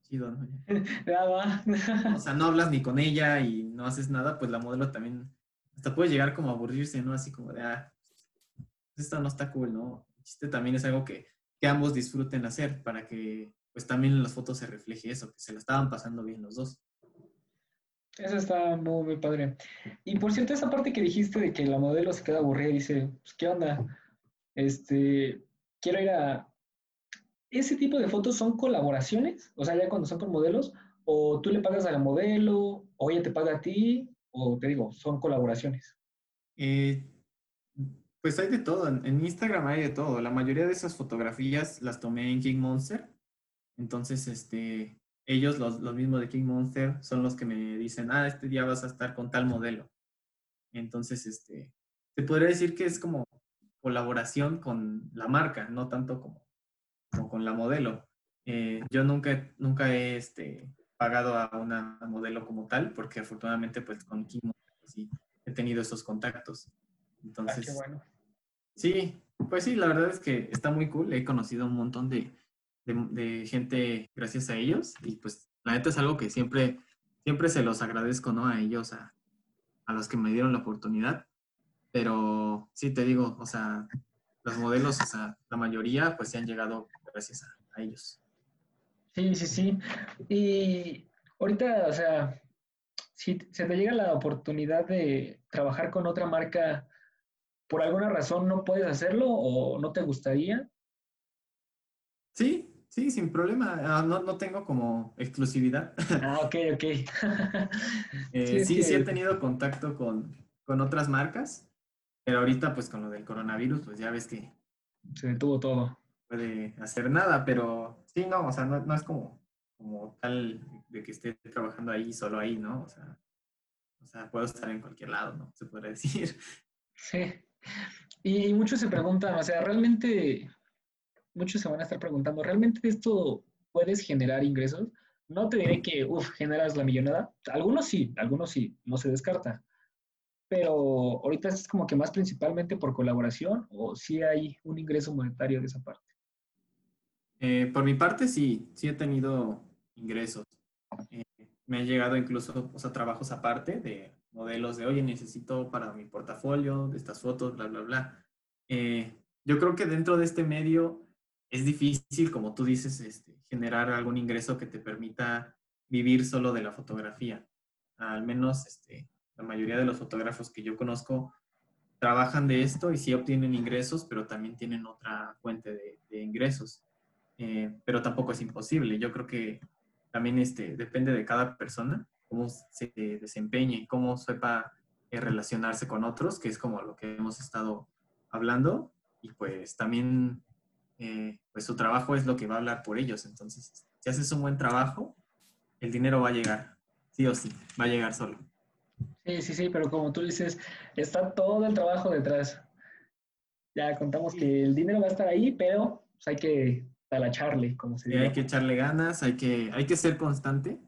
chido, ¿no? o sea, no hablas ni con ella y no haces nada, pues la modelo también hasta puede llegar como a aburrirse, ¿no? Así como de, ah, esto no está cool, ¿no? El chiste también es algo que, que ambos disfruten hacer para que pues también en las fotos se refleje eso, que se la estaban pasando bien los dos. Eso está muy, muy padre. Y por cierto, esa parte que dijiste de que la modelo se queda aburrida y dice, pues, ¿qué onda? Este, quiero ir a, ese tipo de fotos son colaboraciones, o sea, ya cuando son con modelos, o tú le pagas a la modelo, o ella te paga a ti, o te digo, son colaboraciones. Eh, pues hay de todo, en, Instagram hay de todo. La mayoría de esas fotografías las tomé en King Monster. Entonces, este, ellos, los, los mismos de King Monster, son los que me dicen, ah, este día vas a estar con tal modelo. Entonces, este, se podría decir que es como colaboración con la marca, no tanto como como con la modelo. Eh, yo nunca, nunca he este, pagado a una modelo como tal, porque afortunadamente pues con Kim sí, he tenido esos contactos. Entonces, ah, bueno. Sí, pues sí, la verdad es que está muy cool. He conocido un montón de, de, gente gracias a ellos y pues la neta es algo que siempre, siempre se los agradezco, ¿no? A ellos, a, a los que me dieron la oportunidad. Pero sí, te digo, o sea, los modelos, o sea, la mayoría pues se han llegado gracias a, ellos. Sí, sí, sí. Y ahorita, o sea, si se te llega la oportunidad de trabajar con otra marca, ¿por alguna razón no puedes hacerlo o no te gustaría? Sí, sí, sin problema. Ah, no, no tengo como exclusividad. Ah, ok, ok. Eh, sí, sí, he tenido contacto con, con otras marcas, pero ahorita pues con lo del coronavirus, pues ya ves que... Se detuvo todo puede hacer nada, pero sí, no, o sea, no, no es como, como tal de que esté trabajando ahí, solo ahí, ¿no? O sea, o sea, puedo estar en cualquier lado, ¿no? Se podría decir. Sí. Y muchos se preguntan, o sea, realmente, muchos se van a estar preguntando, ¿realmente esto puedes generar ingresos? No te diré que, uff, generas la millonada. Algunos sí, algunos sí, no se descarta. Pero ahorita es como que más principalmente por colaboración o si hay un ingreso monetario de esa parte. Eh, por mi parte, sí, sí he tenido ingresos. Eh, me han llegado incluso o sea, trabajos aparte de modelos de, oye, necesito para mi portafolio de estas fotos, bla, bla, bla. Eh, yo creo que dentro de este medio es difícil, como tú dices, este, generar algún ingreso que te permita vivir solo de la fotografía. Al menos este, la mayoría de los fotógrafos que yo conozco trabajan de esto y sí obtienen ingresos, pero también tienen otra fuente de, ingresos. Eh, pero tampoco es imposible. Yo creo que también este, depende de cada persona, cómo se desempeñe, cómo sepa eh, relacionarse con otros, que es como lo que hemos estado hablando. Y pues también, eh, pues su trabajo es lo que va a hablar por ellos. Entonces, si haces un buen trabajo, el dinero va a llegar, sí o sí, va a llegar solo. Sí, sí, sí, pero como tú dices, está todo el trabajo detrás. Ya contamos que el dinero va a estar ahí, pero pues, hay que talacharle, como se dice. hay que echarle ganas, hay que, hay que ser constante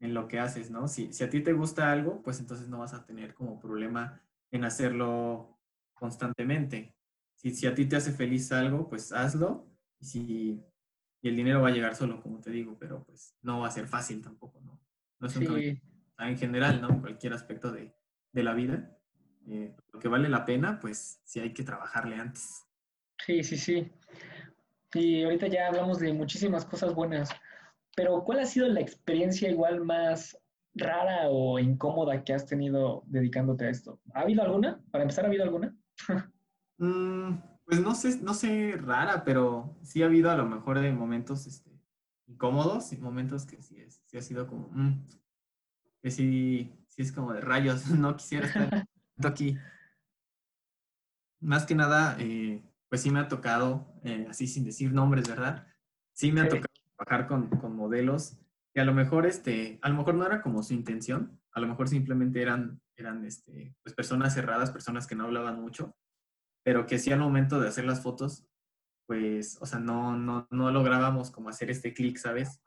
en lo que haces, ¿no? Si, si a ti te gusta algo, pues entonces no vas a tener como problema en hacerlo constantemente. Si, si a ti te hace feliz algo, pues hazlo. Y, si, y el dinero va a llegar solo, como te digo, pero pues no va a ser fácil tampoco, ¿no? No es un en general, ¿no? Cualquier aspecto de, de la vida. Eh, lo que vale la pena, pues sí hay que trabajarle antes. Sí, sí, sí. Y ahorita ya hablamos de muchísimas cosas buenas, pero ¿cuál ha sido la experiencia igual más rara o incómoda que has tenido dedicándote a esto? ¿Ha habido alguna? Para empezar, ¿ha habido alguna? Mm, pues no sé, no sé rara, pero sí ha habido a lo mejor de momentos este, incómodos y momentos que sí, es, sí ha sido como, mm, que sí, sí es como de rayos, no quisiera estar aquí. Más que nada, eh, pues sí me ha tocado, eh, así sin decir nombres, ¿verdad? Sí me ha tocado trabajar con, con, modelos que a lo mejor, este, a lo mejor no era como su intención, a lo mejor simplemente eran, eran este, pues personas cerradas, personas que no hablaban mucho, pero que sí al momento de hacer las fotos, pues, o sea, no, no, no lográbamos como hacer este clic, ¿sabes?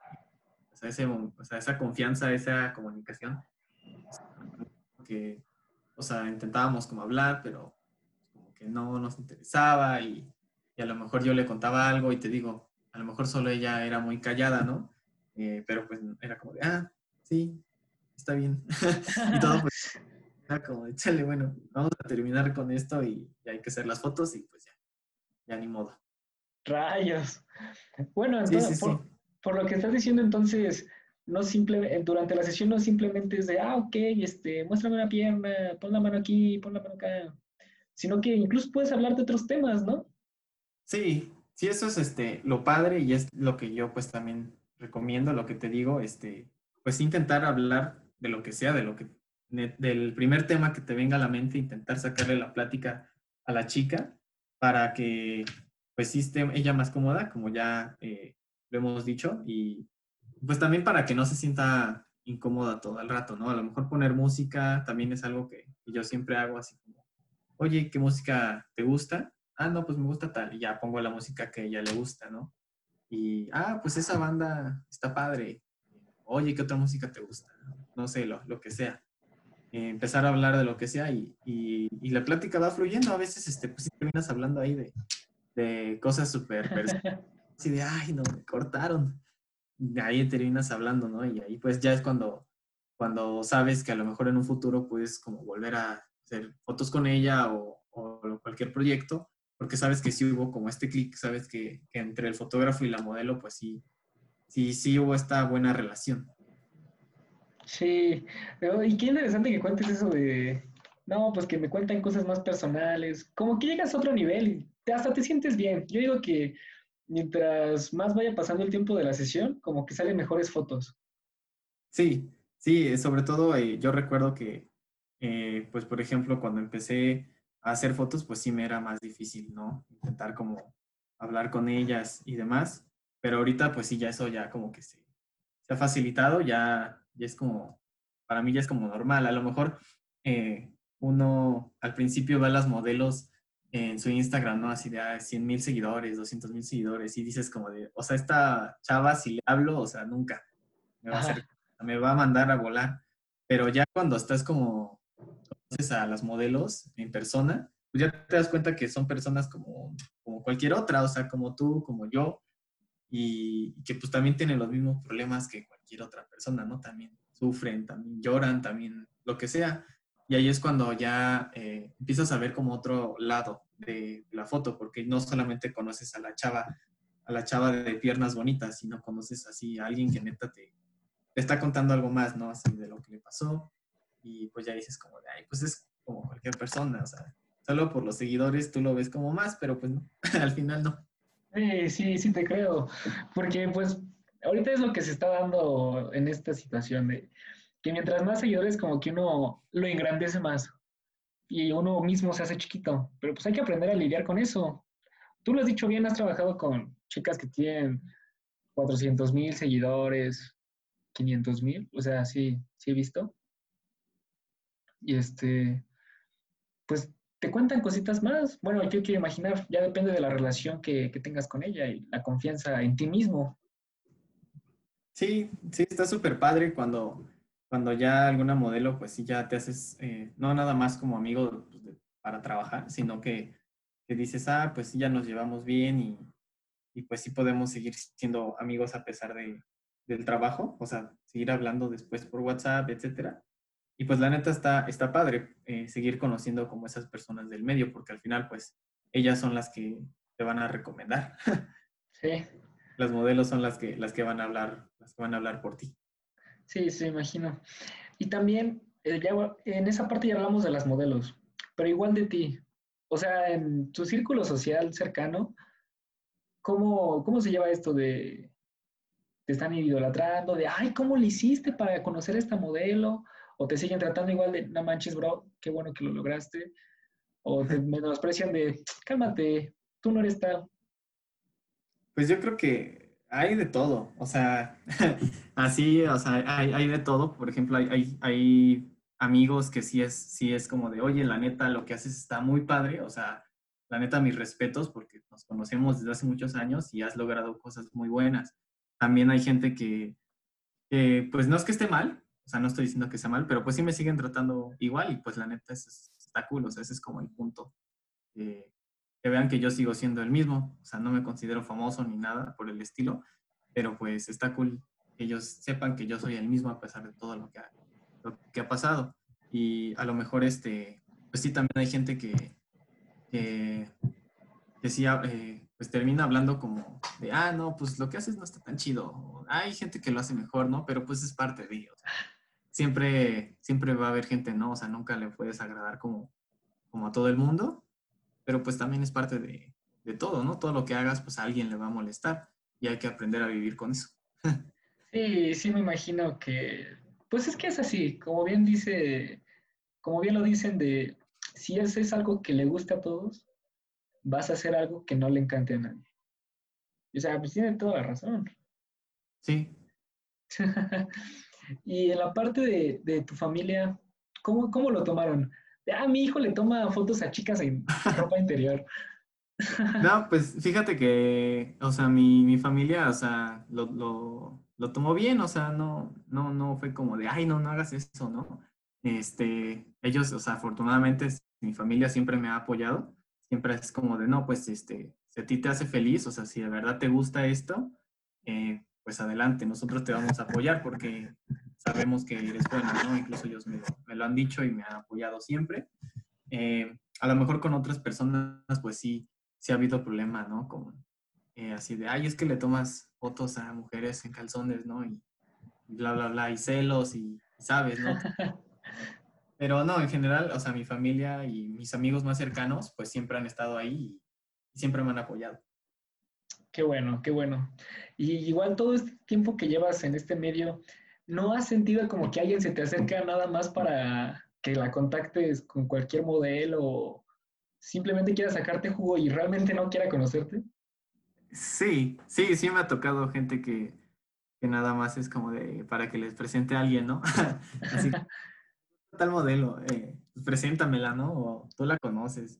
o sea, esa confianza, esa comunicación, que, o sea, intentábamos como hablar, pero que no nos interesaba y, y, a lo mejor yo le contaba algo y te digo, a lo mejor solo ella era muy callada, ¿no? Eh, pero pues era como de, ah, sí, está bien. y todo pues era como, échale, bueno, vamos a terminar con esto y, hay que hacer las fotos y pues ya, ya ni modo. Rayos. Bueno, entonces, sí, sí, por lo que estás diciendo, entonces, no simple, durante la sesión no simplemente es de, ah, ok, este, muéstrame una pierna, pon la mano aquí, pon la mano acá, sino que incluso puedes hablar de otros temas, ¿no? Sí, sí, eso es este, lo padre y es lo que yo pues también recomiendo, lo que te digo, este, pues intentar hablar de lo que sea, de lo que, del primer tema que te venga a la mente, intentar sacarle la plática a la chica para que pues esté ella más cómoda, como ya eh, lo hemos dicho, y pues también para que no se sienta incómoda todo el rato, ¿no? A lo mejor poner música también es algo que, yo siempre hago así como, oye, ¿qué música te gusta? Ah, no, pues me gusta tal, y ya pongo la música que a ella le gusta, ¿no? Y, ah, pues esa banda está padre. Oye, ¿qué otra música te gusta? No sé, lo, lo que sea. Eh, empezar a hablar de lo que sea y, y, la plática va fluyendo. A veces, este, pues terminas hablando ahí de, de cosas súper así de, ay, no, me cortaron. De ahí terminas hablando, ¿no? Y ahí pues ya es cuando, cuando sabes que a lo mejor en un futuro puedes como volver a hacer fotos con ella o, o cualquier proyecto, porque sabes que sí hubo como este clic, sabes que, que, entre el fotógrafo y la modelo, pues sí, sí, sí hubo esta buena relación. Sí, y qué interesante que cuentes eso de, no, pues que me cuentan cosas más personales, como que llegas a otro nivel hasta te sientes bien. Yo digo que mientras más vaya pasando el tiempo de la sesión, como que salen mejores fotos. Sí, sí, sobre todo eh, yo recuerdo que, eh, pues por ejemplo, cuando empecé a hacer fotos, pues sí me era más difícil, ¿no? Intentar como hablar con ellas y demás, pero ahorita pues sí, ya eso ya como que se, se ha facilitado, ya, ya es como, para mí ya es como normal, a lo mejor eh, uno al principio ve a las modelos en su Instagram, ¿no? Así de 100 ah, mil seguidores, 200 mil seguidores, y dices como de, o sea, esta chava, si le hablo, o sea, nunca me va, a, hacer, me va a mandar a volar. Pero ya cuando estás como, conoces a las modelos en persona, pues ya te das cuenta que son personas como, como cualquier otra, o sea, como tú, como yo, y, que pues también tienen los mismos problemas que cualquier otra persona, ¿no? También sufren, también lloran, también lo que sea. Y ahí es cuando ya eh, empiezas a ver como otro lado de la foto, porque no solamente conoces a la chava, a la chava de piernas bonitas, sino conoces así a alguien que neta te, te está contando algo más, ¿no? Así de lo que le pasó. Y pues ya dices como de, ay, pues es como cualquier persona, o sea, solo por los seguidores tú lo ves como más, pero pues no, al final no. Sí, sí, sí te creo, porque pues ahorita es lo que se está dando en esta situación de que mientras más seguidores como que uno lo engrandece más y uno mismo se hace chiquito, pero pues hay que aprender a lidiar con eso. Tú lo has dicho bien, has trabajado con chicas que tienen 400 mil seguidores, 500 mil, o sea, sí, sí he visto. Y este, pues te cuentan cositas más. Bueno, yo quiero imaginar, ya depende de la relación que, tengas con ella y la confianza en ti mismo. Sí, sí, está súper padre cuando, cuando ya alguna modelo, pues sí, ya te haces, eh, no nada más como amigo pues, para trabajar, sino que, que, dices, ah, pues sí, ya nos llevamos bien y, y, pues sí podemos seguir siendo amigos a pesar de, del trabajo, o sea, seguir hablando después por WhatsApp, etcétera. Y pues la neta está, está padre eh, seguir conociendo como esas personas del medio, porque al final pues ellas son las que te van a recomendar. Sí. Las modelos son las que, las que van a hablar, las que van a hablar por ti. Sí, sí, imagino. Y también, eh, en esa parte ya hablamos de las modelos, pero igual de ti. O sea, en tu círculo social cercano, ¿cómo, cómo se lleva esto de, te están idolatrando, de, ay, ¿cómo le hiciste para conocer a esta modelo? O te siguen tratando igual de, no manches, bro, qué bueno que lo lograste, o te menosprecian de, cálmate, tú no eres tal. Pues yo creo que hay de todo, o sea, así, o sea, hay, hay, de todo, por ejemplo, hay, hay, hay, amigos que sí es, sí es como de, oye, la neta, lo que haces está muy padre, o sea, la neta, mis respetos, porque nos conocemos desde hace muchos años y has logrado cosas muy buenas. También hay gente que, que pues no es que esté mal, o sea, no estoy diciendo que sea mal, pero pues sí me siguen tratando igual y pues la neta es, está cool, o sea, ese es como el punto. que vean que yo sigo siendo el mismo, o sea, no me considero famoso ni nada por el estilo, pero pues está cool que ellos sepan que yo soy el mismo a pesar de todo lo que ha, lo que ha pasado. Y a lo mejor, este, pues sí, también hay gente que, que, que sí, eh, pues termina hablando como de, ah, no, pues lo que haces no está tan chido. hay gente que lo hace mejor, ¿no? Pero pues es parte de, o sea, siempre, siempre va a haber gente, ¿no? O sea, nunca le puedes agradar como, como a todo el mundo, pero pues también es parte de, de todo, ¿no? Todo lo que hagas, pues a alguien le va a molestar y hay que aprender a vivir con eso. Sí, sí me imagino que, pues es que es así, como bien dice, como bien lo dicen de, si es, es algo que le gusta a todos, vas a hacer algo que no le encante a nadie. O sea, pues tiene toda la razón. Sí. Y en la parte de, tu familia, ¿cómo, ¿cómo, lo tomaron? Ah, mi hijo le toma fotos a chicas en ropa interior. No, pues fíjate que, o sea, mi, mi familia, o sea, lo, lo, lo, tomó bien, o sea, no, no, no fue como de, ay, no, no hagas eso, ¿no? Este, ellos, o sea, afortunadamente mi familia siempre me ha apoyado, siempre es como de, no, pues, este, si a ti te hace feliz, o sea, si de verdad te gusta esto, eh, pues adelante, nosotros te vamos a apoyar porque sabemos que eres bueno, ¿no? Incluso ellos me, lo han dicho y me han apoyado siempre. Eh, a lo mejor con otras personas, pues sí, sí ha habido problema, ¿no? Como eh, así de, ay, es que le tomas fotos a mujeres en calzones, ¿no? Y, bla, bla, bla, y celos y, sabes, ¿no? Pero no, en general, o sea, mi familia y mis amigos más cercanos, pues siempre han estado ahí y siempre me han apoyado. Qué bueno, qué bueno. Y igual todo este tiempo que llevas en este medio, ¿no has sentido como que alguien se te acerca nada más para que la contactes con cualquier modelo o simplemente quiera sacarte jugo y realmente no quiera conocerte? Sí, sí, sí me ha tocado gente que, que nada más es como de para que les presente a alguien, ¿no? Así, tal modelo, eh, preséntamela, ¿no? O tú la conoces.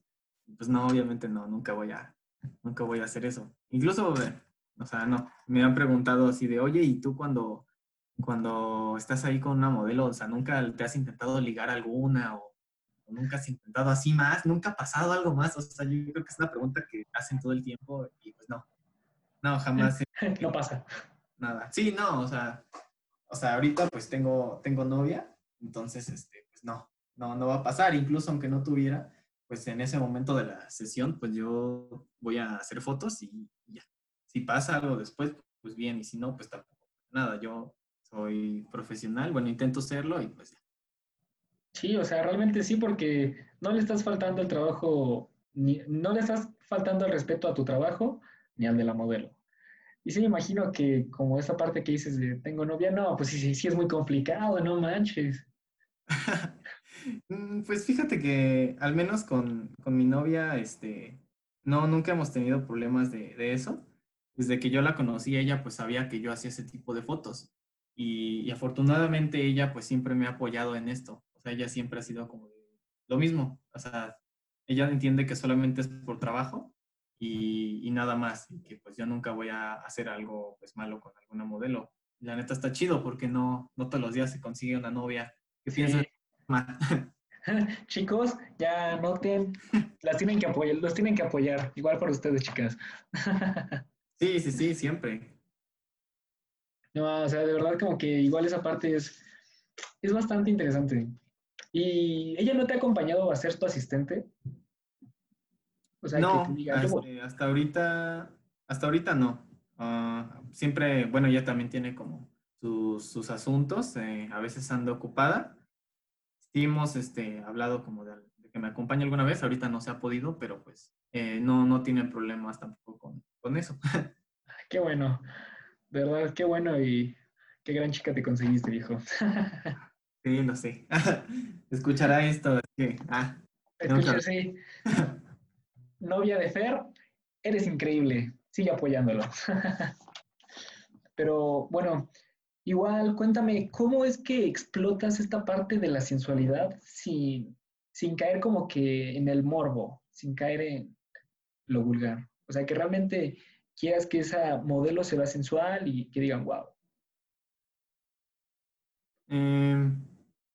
Pues no, obviamente no, nunca voy a, nunca voy a hacer eso. Incluso, o sea, no, me han preguntado así de, oye, ¿y tú cuando, cuando estás ahí con una modelo, o sea, nunca te has intentado ligar alguna o, nunca has intentado así más? ¿Nunca ha pasado algo más? O sea, yo creo que es una pregunta que hacen todo el tiempo y pues no. No, jamás. no pasa. Nada. Sí, no, o sea, o sea, ahorita pues tengo, tengo novia, entonces, este, pues no, no, no va a pasar. Incluso aunque no tuviera, pues en ese momento de la sesión, pues yo voy a hacer fotos y ya. Si pasa algo después, pues bien, y si no, pues tampoco. Nada, yo soy profesional, bueno, intento serlo y pues ya. Sí, o sea, realmente sí, porque no le estás faltando el trabajo, ni, no le estás faltando el respeto a tu trabajo ni al de la modelo. Y sí, me imagino que como esa parte que dices de tengo novia, no, pues sí, sí, es muy complicado, no manches. Mm, pues fíjate que al menos con, con, mi novia, este, no, nunca hemos tenido problemas de, de, eso. Desde que yo la conocí, ella pues sabía que yo hacía ese tipo de fotos. Y, y, afortunadamente ella pues siempre me ha apoyado en esto. O sea, ella siempre ha sido como lo mismo. O sea, ella entiende que solamente es por trabajo y, y, nada más. Y que pues yo nunca voy a hacer algo pues malo con alguna modelo. La neta está chido porque no, no todos los días se consigue una novia que sí. piensa Chicos, ya noten, las tienen que apoyar, los tienen que apoyar, igual para ustedes, chicas. sí, sí, sí, siempre. No, o sea, de verdad como que igual esa parte es, es bastante interesante. ¿Y ella no te ha acompañado a ser tu asistente? O sea, no, que este, hasta ahorita, hasta ahorita no. Ah, siempre, bueno, ella también tiene como sus, sus asuntos, eh, a veces anda ocupada, sí hemos este, hablado como de, que me acompañe alguna vez, ahorita no se ha podido, pero pues eh, no, no tienen problemas tampoco con, con eso. qué bueno, de verdad, qué bueno y qué gran chica te conseguiste, viejo. sí, no sé. Escuchará esto, que, ah, Escucha, sí. Novia de Fer, eres increíble, sigue apoyándolo. pero bueno, Igual, cuéntame, ¿cómo es que explotas esta parte de la sensualidad sin, sin caer como que en el morbo, sin caer en lo vulgar? O sea, que realmente quieras que esa modelo se vea sensual y que digan, wow. Em,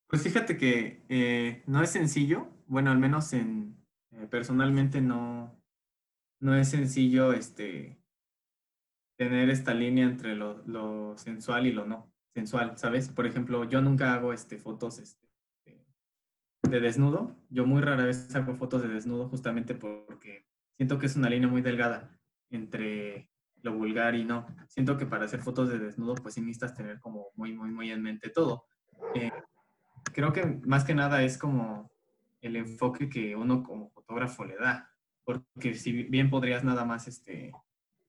pues fíjate que eh, no es sencillo, bueno, al menos en, eh, personalmente no, no es sencillo este, tener esta línea entre lo, sensual y lo no sensual, ¿sabes? Por ejemplo, yo nunca hago este, fotos este, de desnudo. Yo muy rara vez hago fotos de desnudo justamente porque siento que es una línea muy delgada entre lo vulgar y no. Siento que para hacer fotos de desnudo, pues sí necesitas tener como muy, muy, muy en mente todo. Eh, creo que más que nada es como el enfoque que uno como fotógrafo le da. Porque si bien podrías nada más este,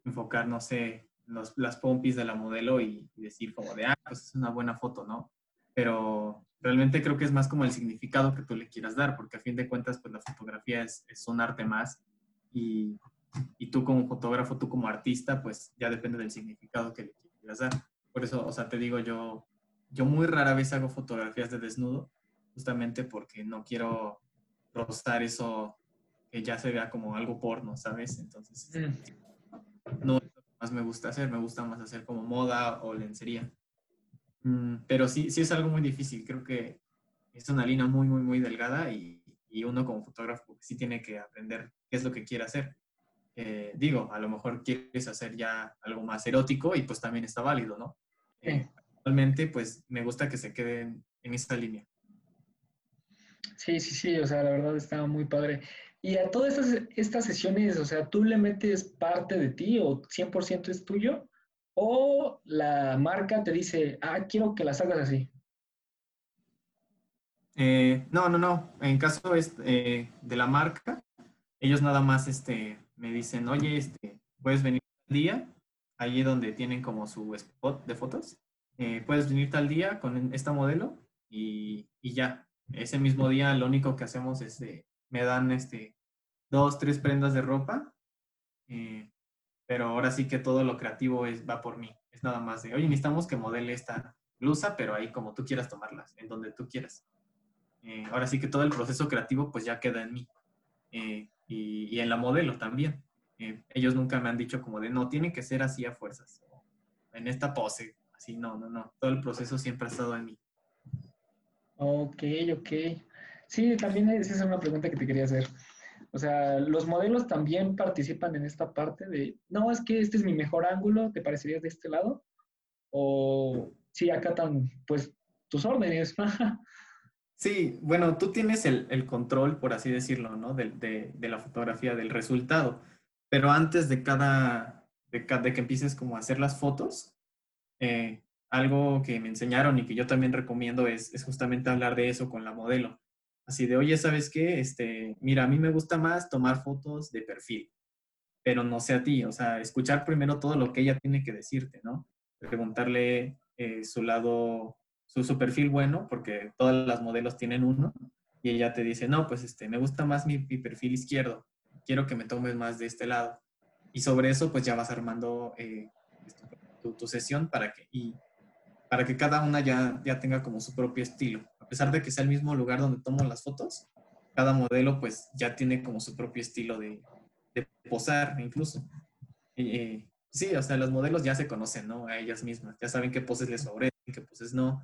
enfocar, no sé, las pompis de la modelo y, decir como de, ah, pues es una buena foto, ¿no? Pero realmente creo que es más como el significado que tú le quieras dar, porque a fin de cuentas, pues la fotografía es, es un arte más y, y, tú como fotógrafo, tú como artista, pues ya depende del significado que le quieras dar. Por eso, o sea, te digo, yo, yo muy rara vez hago fotografías de desnudo, justamente porque no quiero rozar eso que ya se vea como algo porno, ¿sabes? Entonces, mm. No es lo que más me gusta hacer, me gusta más hacer como moda o lencería. Mm, pero sí, sí es algo muy difícil, creo que es una línea muy, muy, muy delgada y, y uno como fotógrafo sí tiene que aprender qué es lo que quiere hacer. Eh, digo, a lo mejor quieres hacer ya algo más erótico y pues también está válido, ¿no? Eh, actualmente, pues me gusta que se queden en esa línea. Sí, sí, sí, o sea, la verdad está muy padre. Y a todas estas, estas sesiones, o sea, ¿tú le metes parte de ti o 100% es tuyo? ¿O la marca te dice, ah, quiero que las hagas así? Eh, no, no, no. En caso es, eh, de la marca, ellos nada más este, me dicen, oye, este, puedes venir tal día, allí donde tienen como su spot de fotos. Eh, puedes venir tal día con esta modelo y, y ya, ese mismo día lo único que hacemos es, me dan este, dos, tres prendas de ropa, eh, pero ahora sí que todo lo creativo es, va por mí. Es nada más de, oye, necesitamos que modele esta blusa, pero ahí como tú quieras tomarlas, en donde tú quieras. Eh, ahora sí que todo el proceso creativo pues ya queda en mí. y, y, en la modelo también. ellos nunca me han dicho como de, no, tiene que ser así a fuerzas. En esta pose, así, no, no, no. Todo el proceso siempre ha estado en mí. Ok, ok. Sí, también esa es una pregunta que te quería hacer. O sea, los modelos también participan en esta parte de, no, es que este es mi mejor ángulo, ¿te parecerías de este lado? O sí, acatan pues tus órdenes. sí, bueno, tú tienes el, control, por así decirlo, ¿no? De, la fotografía, del resultado. Pero antes de cada, de, que empieces como a hacer las fotos, eh, algo que me enseñaron y que yo también recomiendo es, es justamente hablar de eso con la modelo Así de, oye, ¿sabes qué? Este, mira, a mí me gusta más tomar fotos de perfil, pero no sé a ti, o sea, escuchar primero todo lo que ella tiene que decirte, ¿no? Preguntarle eh, su lado, su, perfil bueno, porque todas las modelos tienen uno, y ella te dice, no, pues este, me gusta más mi, perfil izquierdo, quiero que me tomes más de este lado. Y sobre eso, pues ya vas armando eh, tu, tu, sesión para que, y para que cada una ya, ya tenga como su propio estilo pesar de que sea el mismo lugar donde tomo las fotos, cada modelo pues ya tiene como su propio estilo de, de posar incluso. Eh, sí, o sea, los modelos ya se conocen, ¿no? A ellas mismas, ya saben qué poses les favorecen, qué poses no.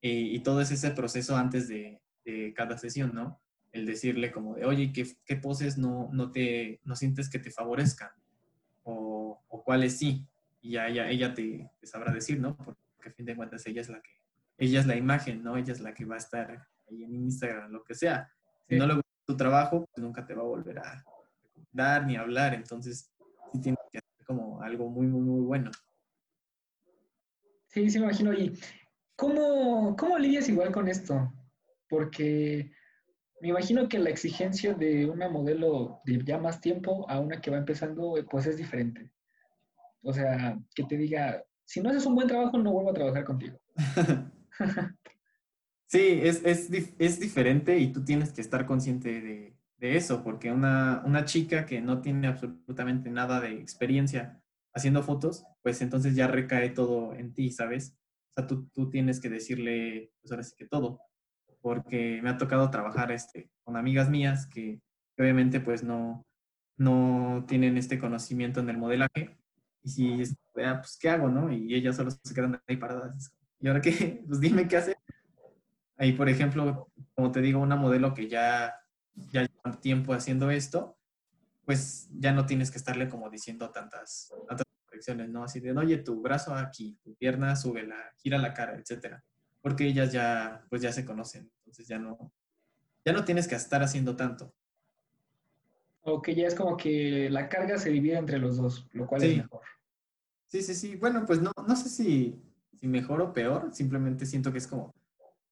y todo es ese proceso antes de, de, cada sesión, ¿no? El decirle como de, oye, ¿qué, qué poses no, no, te, no sientes que te favorezcan? O, o cuáles sí. Y ya ella, ella te, te, sabrá decir, ¿no? Porque a fin de cuentas ella es la que ella es la imagen, ¿no? Ella es la que va a estar ahí en Instagram, lo que sea. Si no le gusta tu trabajo, pues nunca te va a volver a dar ni hablar. Entonces, sí tienes que hacer como algo muy, muy, muy bueno. Sí, sí me imagino. ¿Y cómo, cómo lidias igual con esto? Porque me imagino que la exigencia de una modelo de ya más tiempo a una que va empezando, pues es diferente. O sea, que te diga, si no haces un buen trabajo, no vuelvo a trabajar contigo. sí, es, es, es, diferente y tú tienes que estar consciente de, de eso, porque una, una, chica que no tiene absolutamente nada de experiencia haciendo fotos, pues entonces ya recae todo en ti, ¿sabes? O sea, tú, tú tienes que decirle, pues ahora sí que todo, porque me ha tocado trabajar este, con amigas mías que, obviamente pues no, no tienen este conocimiento en el modelaje y si, ah, pues, ¿qué hago, no? Y ellas solo se quedan ahí paradas. ¿Y ahora qué? Pues dime qué hacer. Ahí, por ejemplo, como te digo, una modelo que ya, ya lleva tiempo haciendo esto, pues ya no tienes que estarle como diciendo tantas, tantas correcciones, ¿no? Así de, oye, tu brazo aquí, tu pierna, súbela, gira la cara, etcétera. Porque ellas ya, pues ya se conocen, entonces ya no, ya no tienes que estar haciendo tanto. O que ya es como que la carga se divide entre los dos, lo cual es mejor. Sí, sí, sí. Bueno, pues no, no sé si mejor o peor, simplemente siento que es como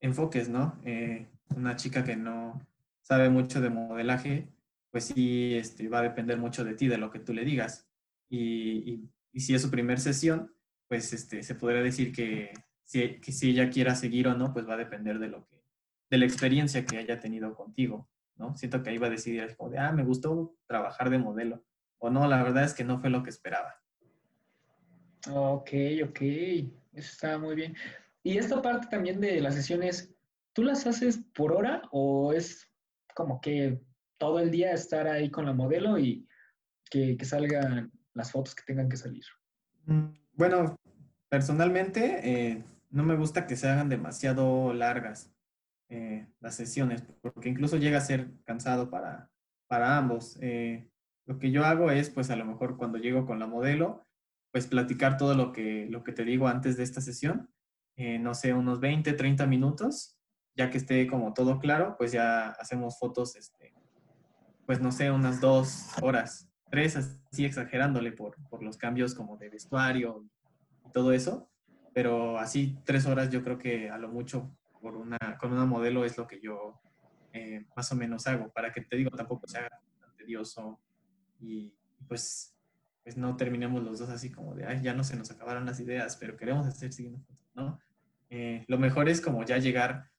enfoques, ¿no? Eh, una chica que no sabe mucho de modelaje, pues sí este, va a depender mucho de ti, de lo que tú le digas. Y, y, si es su primer sesión, pues este, se podría decir que si, que si ella quiera seguir o no, pues va a depender de lo que, de la experiencia que haya tenido contigo, ¿no? Siento que ahí va a decidir como de, ah, me gustó trabajar de modelo, o no, la verdad es que no fue lo que esperaba. Ok, ok. Eso está muy bien. Y esta parte también de las sesiones, ¿tú las haces por hora o es como que todo el día estar ahí con la modelo y que, salgan las fotos que tengan que salir? Mm, bueno, personalmente eh, no me gusta que se hagan demasiado largas eh, las sesiones, porque incluso llega a ser cansado para, para ambos. Eh, lo que yo hago es, pues a lo mejor cuando llego con la modelo, pues platicar todo lo que, lo que te digo antes de esta sesión, eh, no sé, unos 20, 30 minutos, ya que esté como todo claro, pues ya hacemos fotos, este, pues no sé, unas dos horas, tres, así exagerándole por, por los cambios como de vestuario y todo eso, pero así tres horas yo creo que a lo mucho por una, con una modelo es lo que yo eh, más o menos hago, para que te digo tampoco sea tedioso y pues pues no terminemos los dos así como de, ay, ya no se nos acabaron las ideas, pero queremos hacer siguiendo fotos, ¿no? Eh, lo mejor es como ya llegar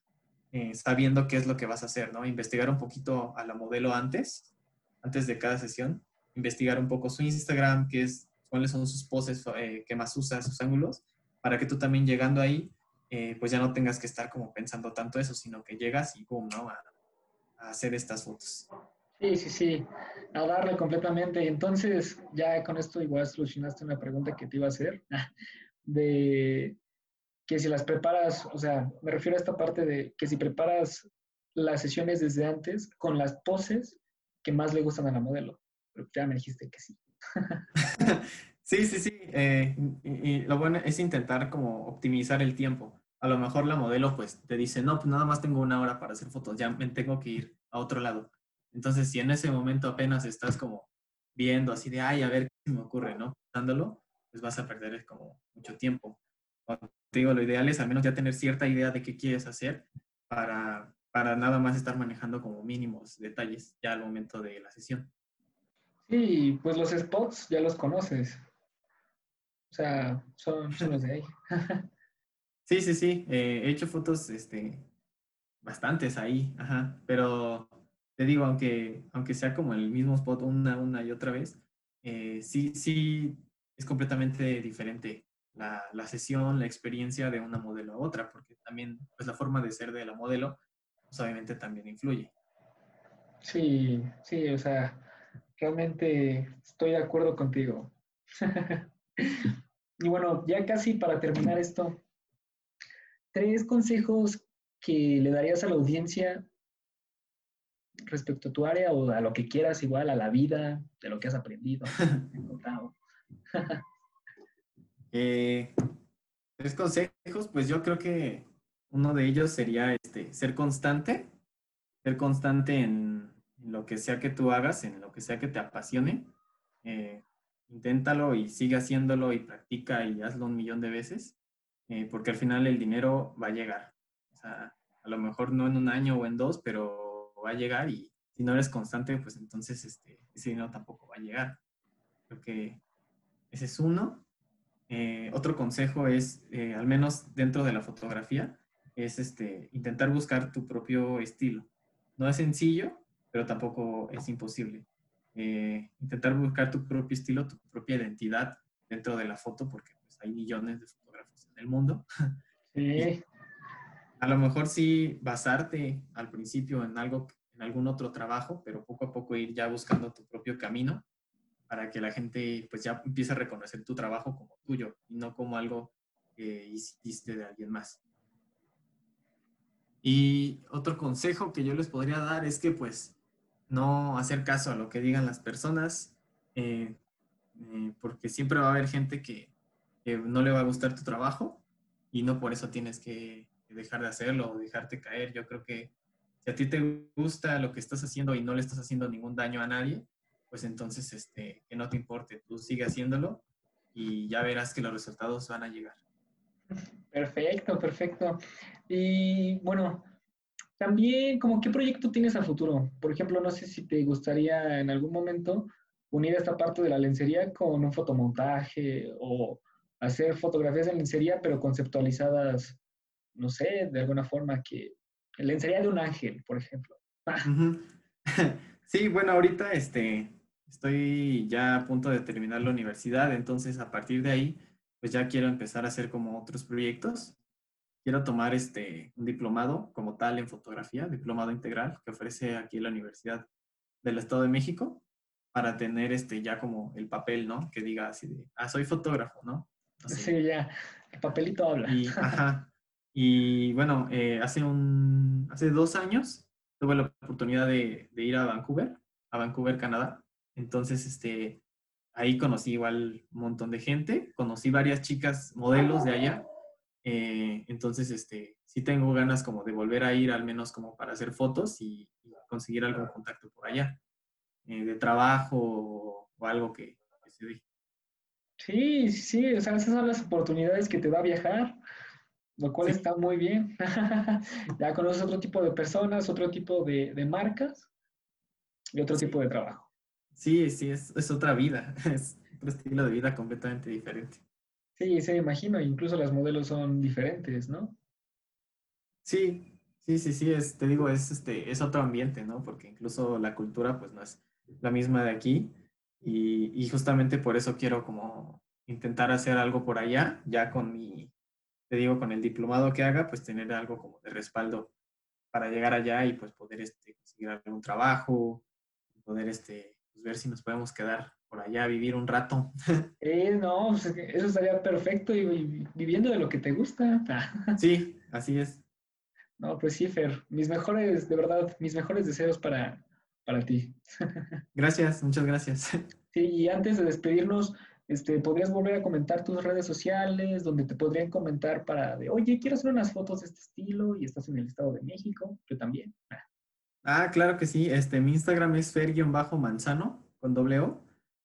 eh, sabiendo qué es lo que vas a hacer, ¿no? Investigar un poquito a la modelo antes, antes de cada sesión, investigar un poco su Instagram, qué es, cuáles son sus poses eh, que más usa, sus ángulos, para que tú también llegando ahí, pues ya no tengas que estar como pensando tanto eso, sino que llegas y boom, ¿no? a hacer estas fotos. Sí, sí, sí, a darle completamente. Entonces, ya con esto igual solucionaste una pregunta que te iba a hacer, de que si las preparas, o sea, me refiero a esta parte de que si preparas las sesiones desde antes con las poses que más le gustan a la modelo. Pero ya me dijiste que sí. sí, sí, sí. Eh, lo bueno es intentar como optimizar el tiempo. A lo mejor la modelo pues te dice, no, pues nada más tengo una hora para hacer fotos, ya me tengo que ir a otro lado. Entonces, si en ese momento apenas estás como viendo así de, ay, a ver qué me ocurre, ¿no? Dándolo, pues vas a perder como mucho tiempo. te digo, lo ideal es al menos ya tener cierta idea de qué quieres hacer para, para nada más estar manejando como mínimos detalles ya al momento de la sesión. Sí, pues los spots ya los conoces. O sea, son, los de ahí. sí, sí, sí. Eh, he hecho fotos, este, bastantes ahí, ajá. Pero te digo, aunque, aunque sea como el mismo spot una, una y otra vez, eh, sí, sí es completamente diferente la, la, sesión, la experiencia de una modelo a otra, porque también pues la forma de ser de la modelo, pues obviamente también influye. Sí, sí, o sea, realmente estoy de acuerdo contigo. y bueno, ya casi para terminar esto, tres consejos que le darías a la audiencia respecto a tu área o a lo que quieras, igual a la vida, de lo que has aprendido, eh, tres consejos, pues yo creo que uno de ellos sería este, ser constante, ser constante en, lo que sea que tú hagas, en lo que sea que te apasione. Eh, inténtalo y sigue haciéndolo y practica y hazlo un millón de veces, eh, porque al final el dinero va a llegar. O sea, a lo mejor no en un año o en dos, pero va a llegar y si no eres constante, pues entonces este, ese dinero tampoco va a llegar. Creo que ese es uno. Eh, otro consejo es, eh, al menos dentro de la fotografía, es este, intentar buscar tu propio estilo. No es sencillo, pero tampoco es imposible. Eh, intentar buscar tu propio estilo, tu propia identidad dentro de la foto, porque pues, hay millones de fotógrafos en el mundo. Sí a lo mejor sí basarte al principio en algo, en algún otro trabajo, pero poco a poco ir ya buscando tu propio camino para que la gente pues ya empiece a reconocer tu trabajo como tuyo y no como algo que hiciste de alguien más. Y otro consejo que yo les podría dar es que pues no hacer caso a lo que digan las personas, eh, eh, porque siempre va a haber gente que, que no le va a gustar tu trabajo y no por eso tienes que dejar de hacerlo o dejarte caer. Yo creo que si a ti te gusta lo que estás haciendo y no le estás haciendo ningún daño a nadie, pues entonces este, que no te importe, tú sigue haciéndolo y ya verás que los resultados van a llegar. Perfecto, perfecto. Y bueno, también, como qué proyecto tienes a futuro? Por ejemplo, no sé si te gustaría en algún momento unir esta parte de la lencería con un fotomontaje o hacer fotografías en lencería, pero conceptualizadas no sé, de alguna forma que le enseñaría de un ángel, por ejemplo. Sí, bueno, ahorita este, estoy ya a punto de terminar la universidad, entonces a partir de ahí, pues ya quiero empezar a hacer como otros proyectos. Quiero tomar este, un diplomado como tal en fotografía, diplomado integral que ofrece aquí la Universidad del Estado de México para tener este ya como el papel, ¿no? Que diga así de, ah, soy fotógrafo, ¿no? Sí, ya, el papelito habla. Y, ajá, y bueno, eh, hace, un, hace dos años tuve la oportunidad de, de, ir a Vancouver, a Vancouver, Canadá. Entonces, este, ahí conocí igual un montón de gente, conocí varias chicas modelos de allá. Eh, entonces, este, sí tengo ganas como de volver a ir, al menos como para hacer fotos y, conseguir algún contacto por allá, eh, de trabajo o, algo que, que se dé. Sí, sí, o sea, esas son las oportunidades que te da viajar lo cual está muy bien. ya conoces otro tipo de personas, otro tipo de, de marcas y otro tipo de trabajo. Sí, sí, es, es, otra vida, es otro estilo de vida completamente diferente. Sí, se imagino, incluso los modelos son diferentes, ¿no? Sí, sí, sí, sí, es, te digo, es, este, es otro ambiente, ¿no? Porque incluso la cultura pues no es la misma de aquí y, y justamente por eso quiero como intentar hacer algo por allá, ya con mi, te digo, con el diplomado que haga, pues tener algo como de respaldo para llegar allá y pues poder este, conseguir algún trabajo, poder este, pues, ver si nos podemos quedar por allá, vivir un rato. Eh, no, pues, eso estaría perfecto y, viviendo de lo que te gusta. sí, así es. No, pues sí, Fer, mis mejores, de verdad, mis mejores deseos para, para ti. Gracias, muchas gracias. Sí, y antes de despedirnos, este, ¿podrías volver a comentar tus redes sociales donde te podrían comentar para de, oye, quiero hacer unas fotos de este estilo y estás en el Estado de México? Yo también. Ah, claro que sí. Este, mi Instagram es fer-manzano con doble O.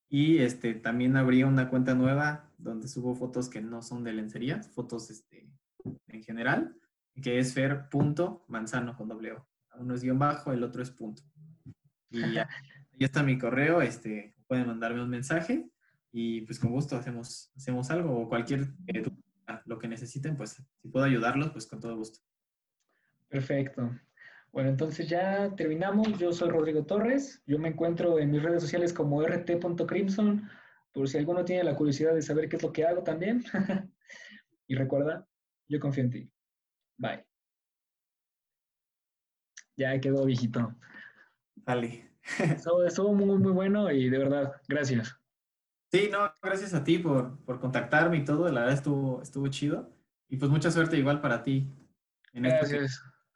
Y este, también abrí una cuenta nueva donde subo fotos que no son de lencería, fotos este, en general, que es fer.manzano con doble O. Uno es guion bajo, el otro es punto. Y ya, está mi correo, este, pueden mandarme un mensaje y pues con gusto hacemos, hacemos algo o cualquier eh, lo que necesiten, pues si puedo ayudarlos, pues con todo gusto. Perfecto. Bueno, entonces ya terminamos. Yo soy Rodrigo Torres. Yo me encuentro en mis redes sociales como rt.crimson, por si alguno tiene la curiosidad de saber qué es lo que hago también. y recuerda, yo confío en ti. Bye. Ya quedó viejito. Vale. Estuvo, muy, muy bueno y de verdad, gracias. Sí, no, gracias a ti por, por contactarme y todo. La verdad estuvo, estuvo chido. Y pues mucha suerte igual para ti. En este gracias.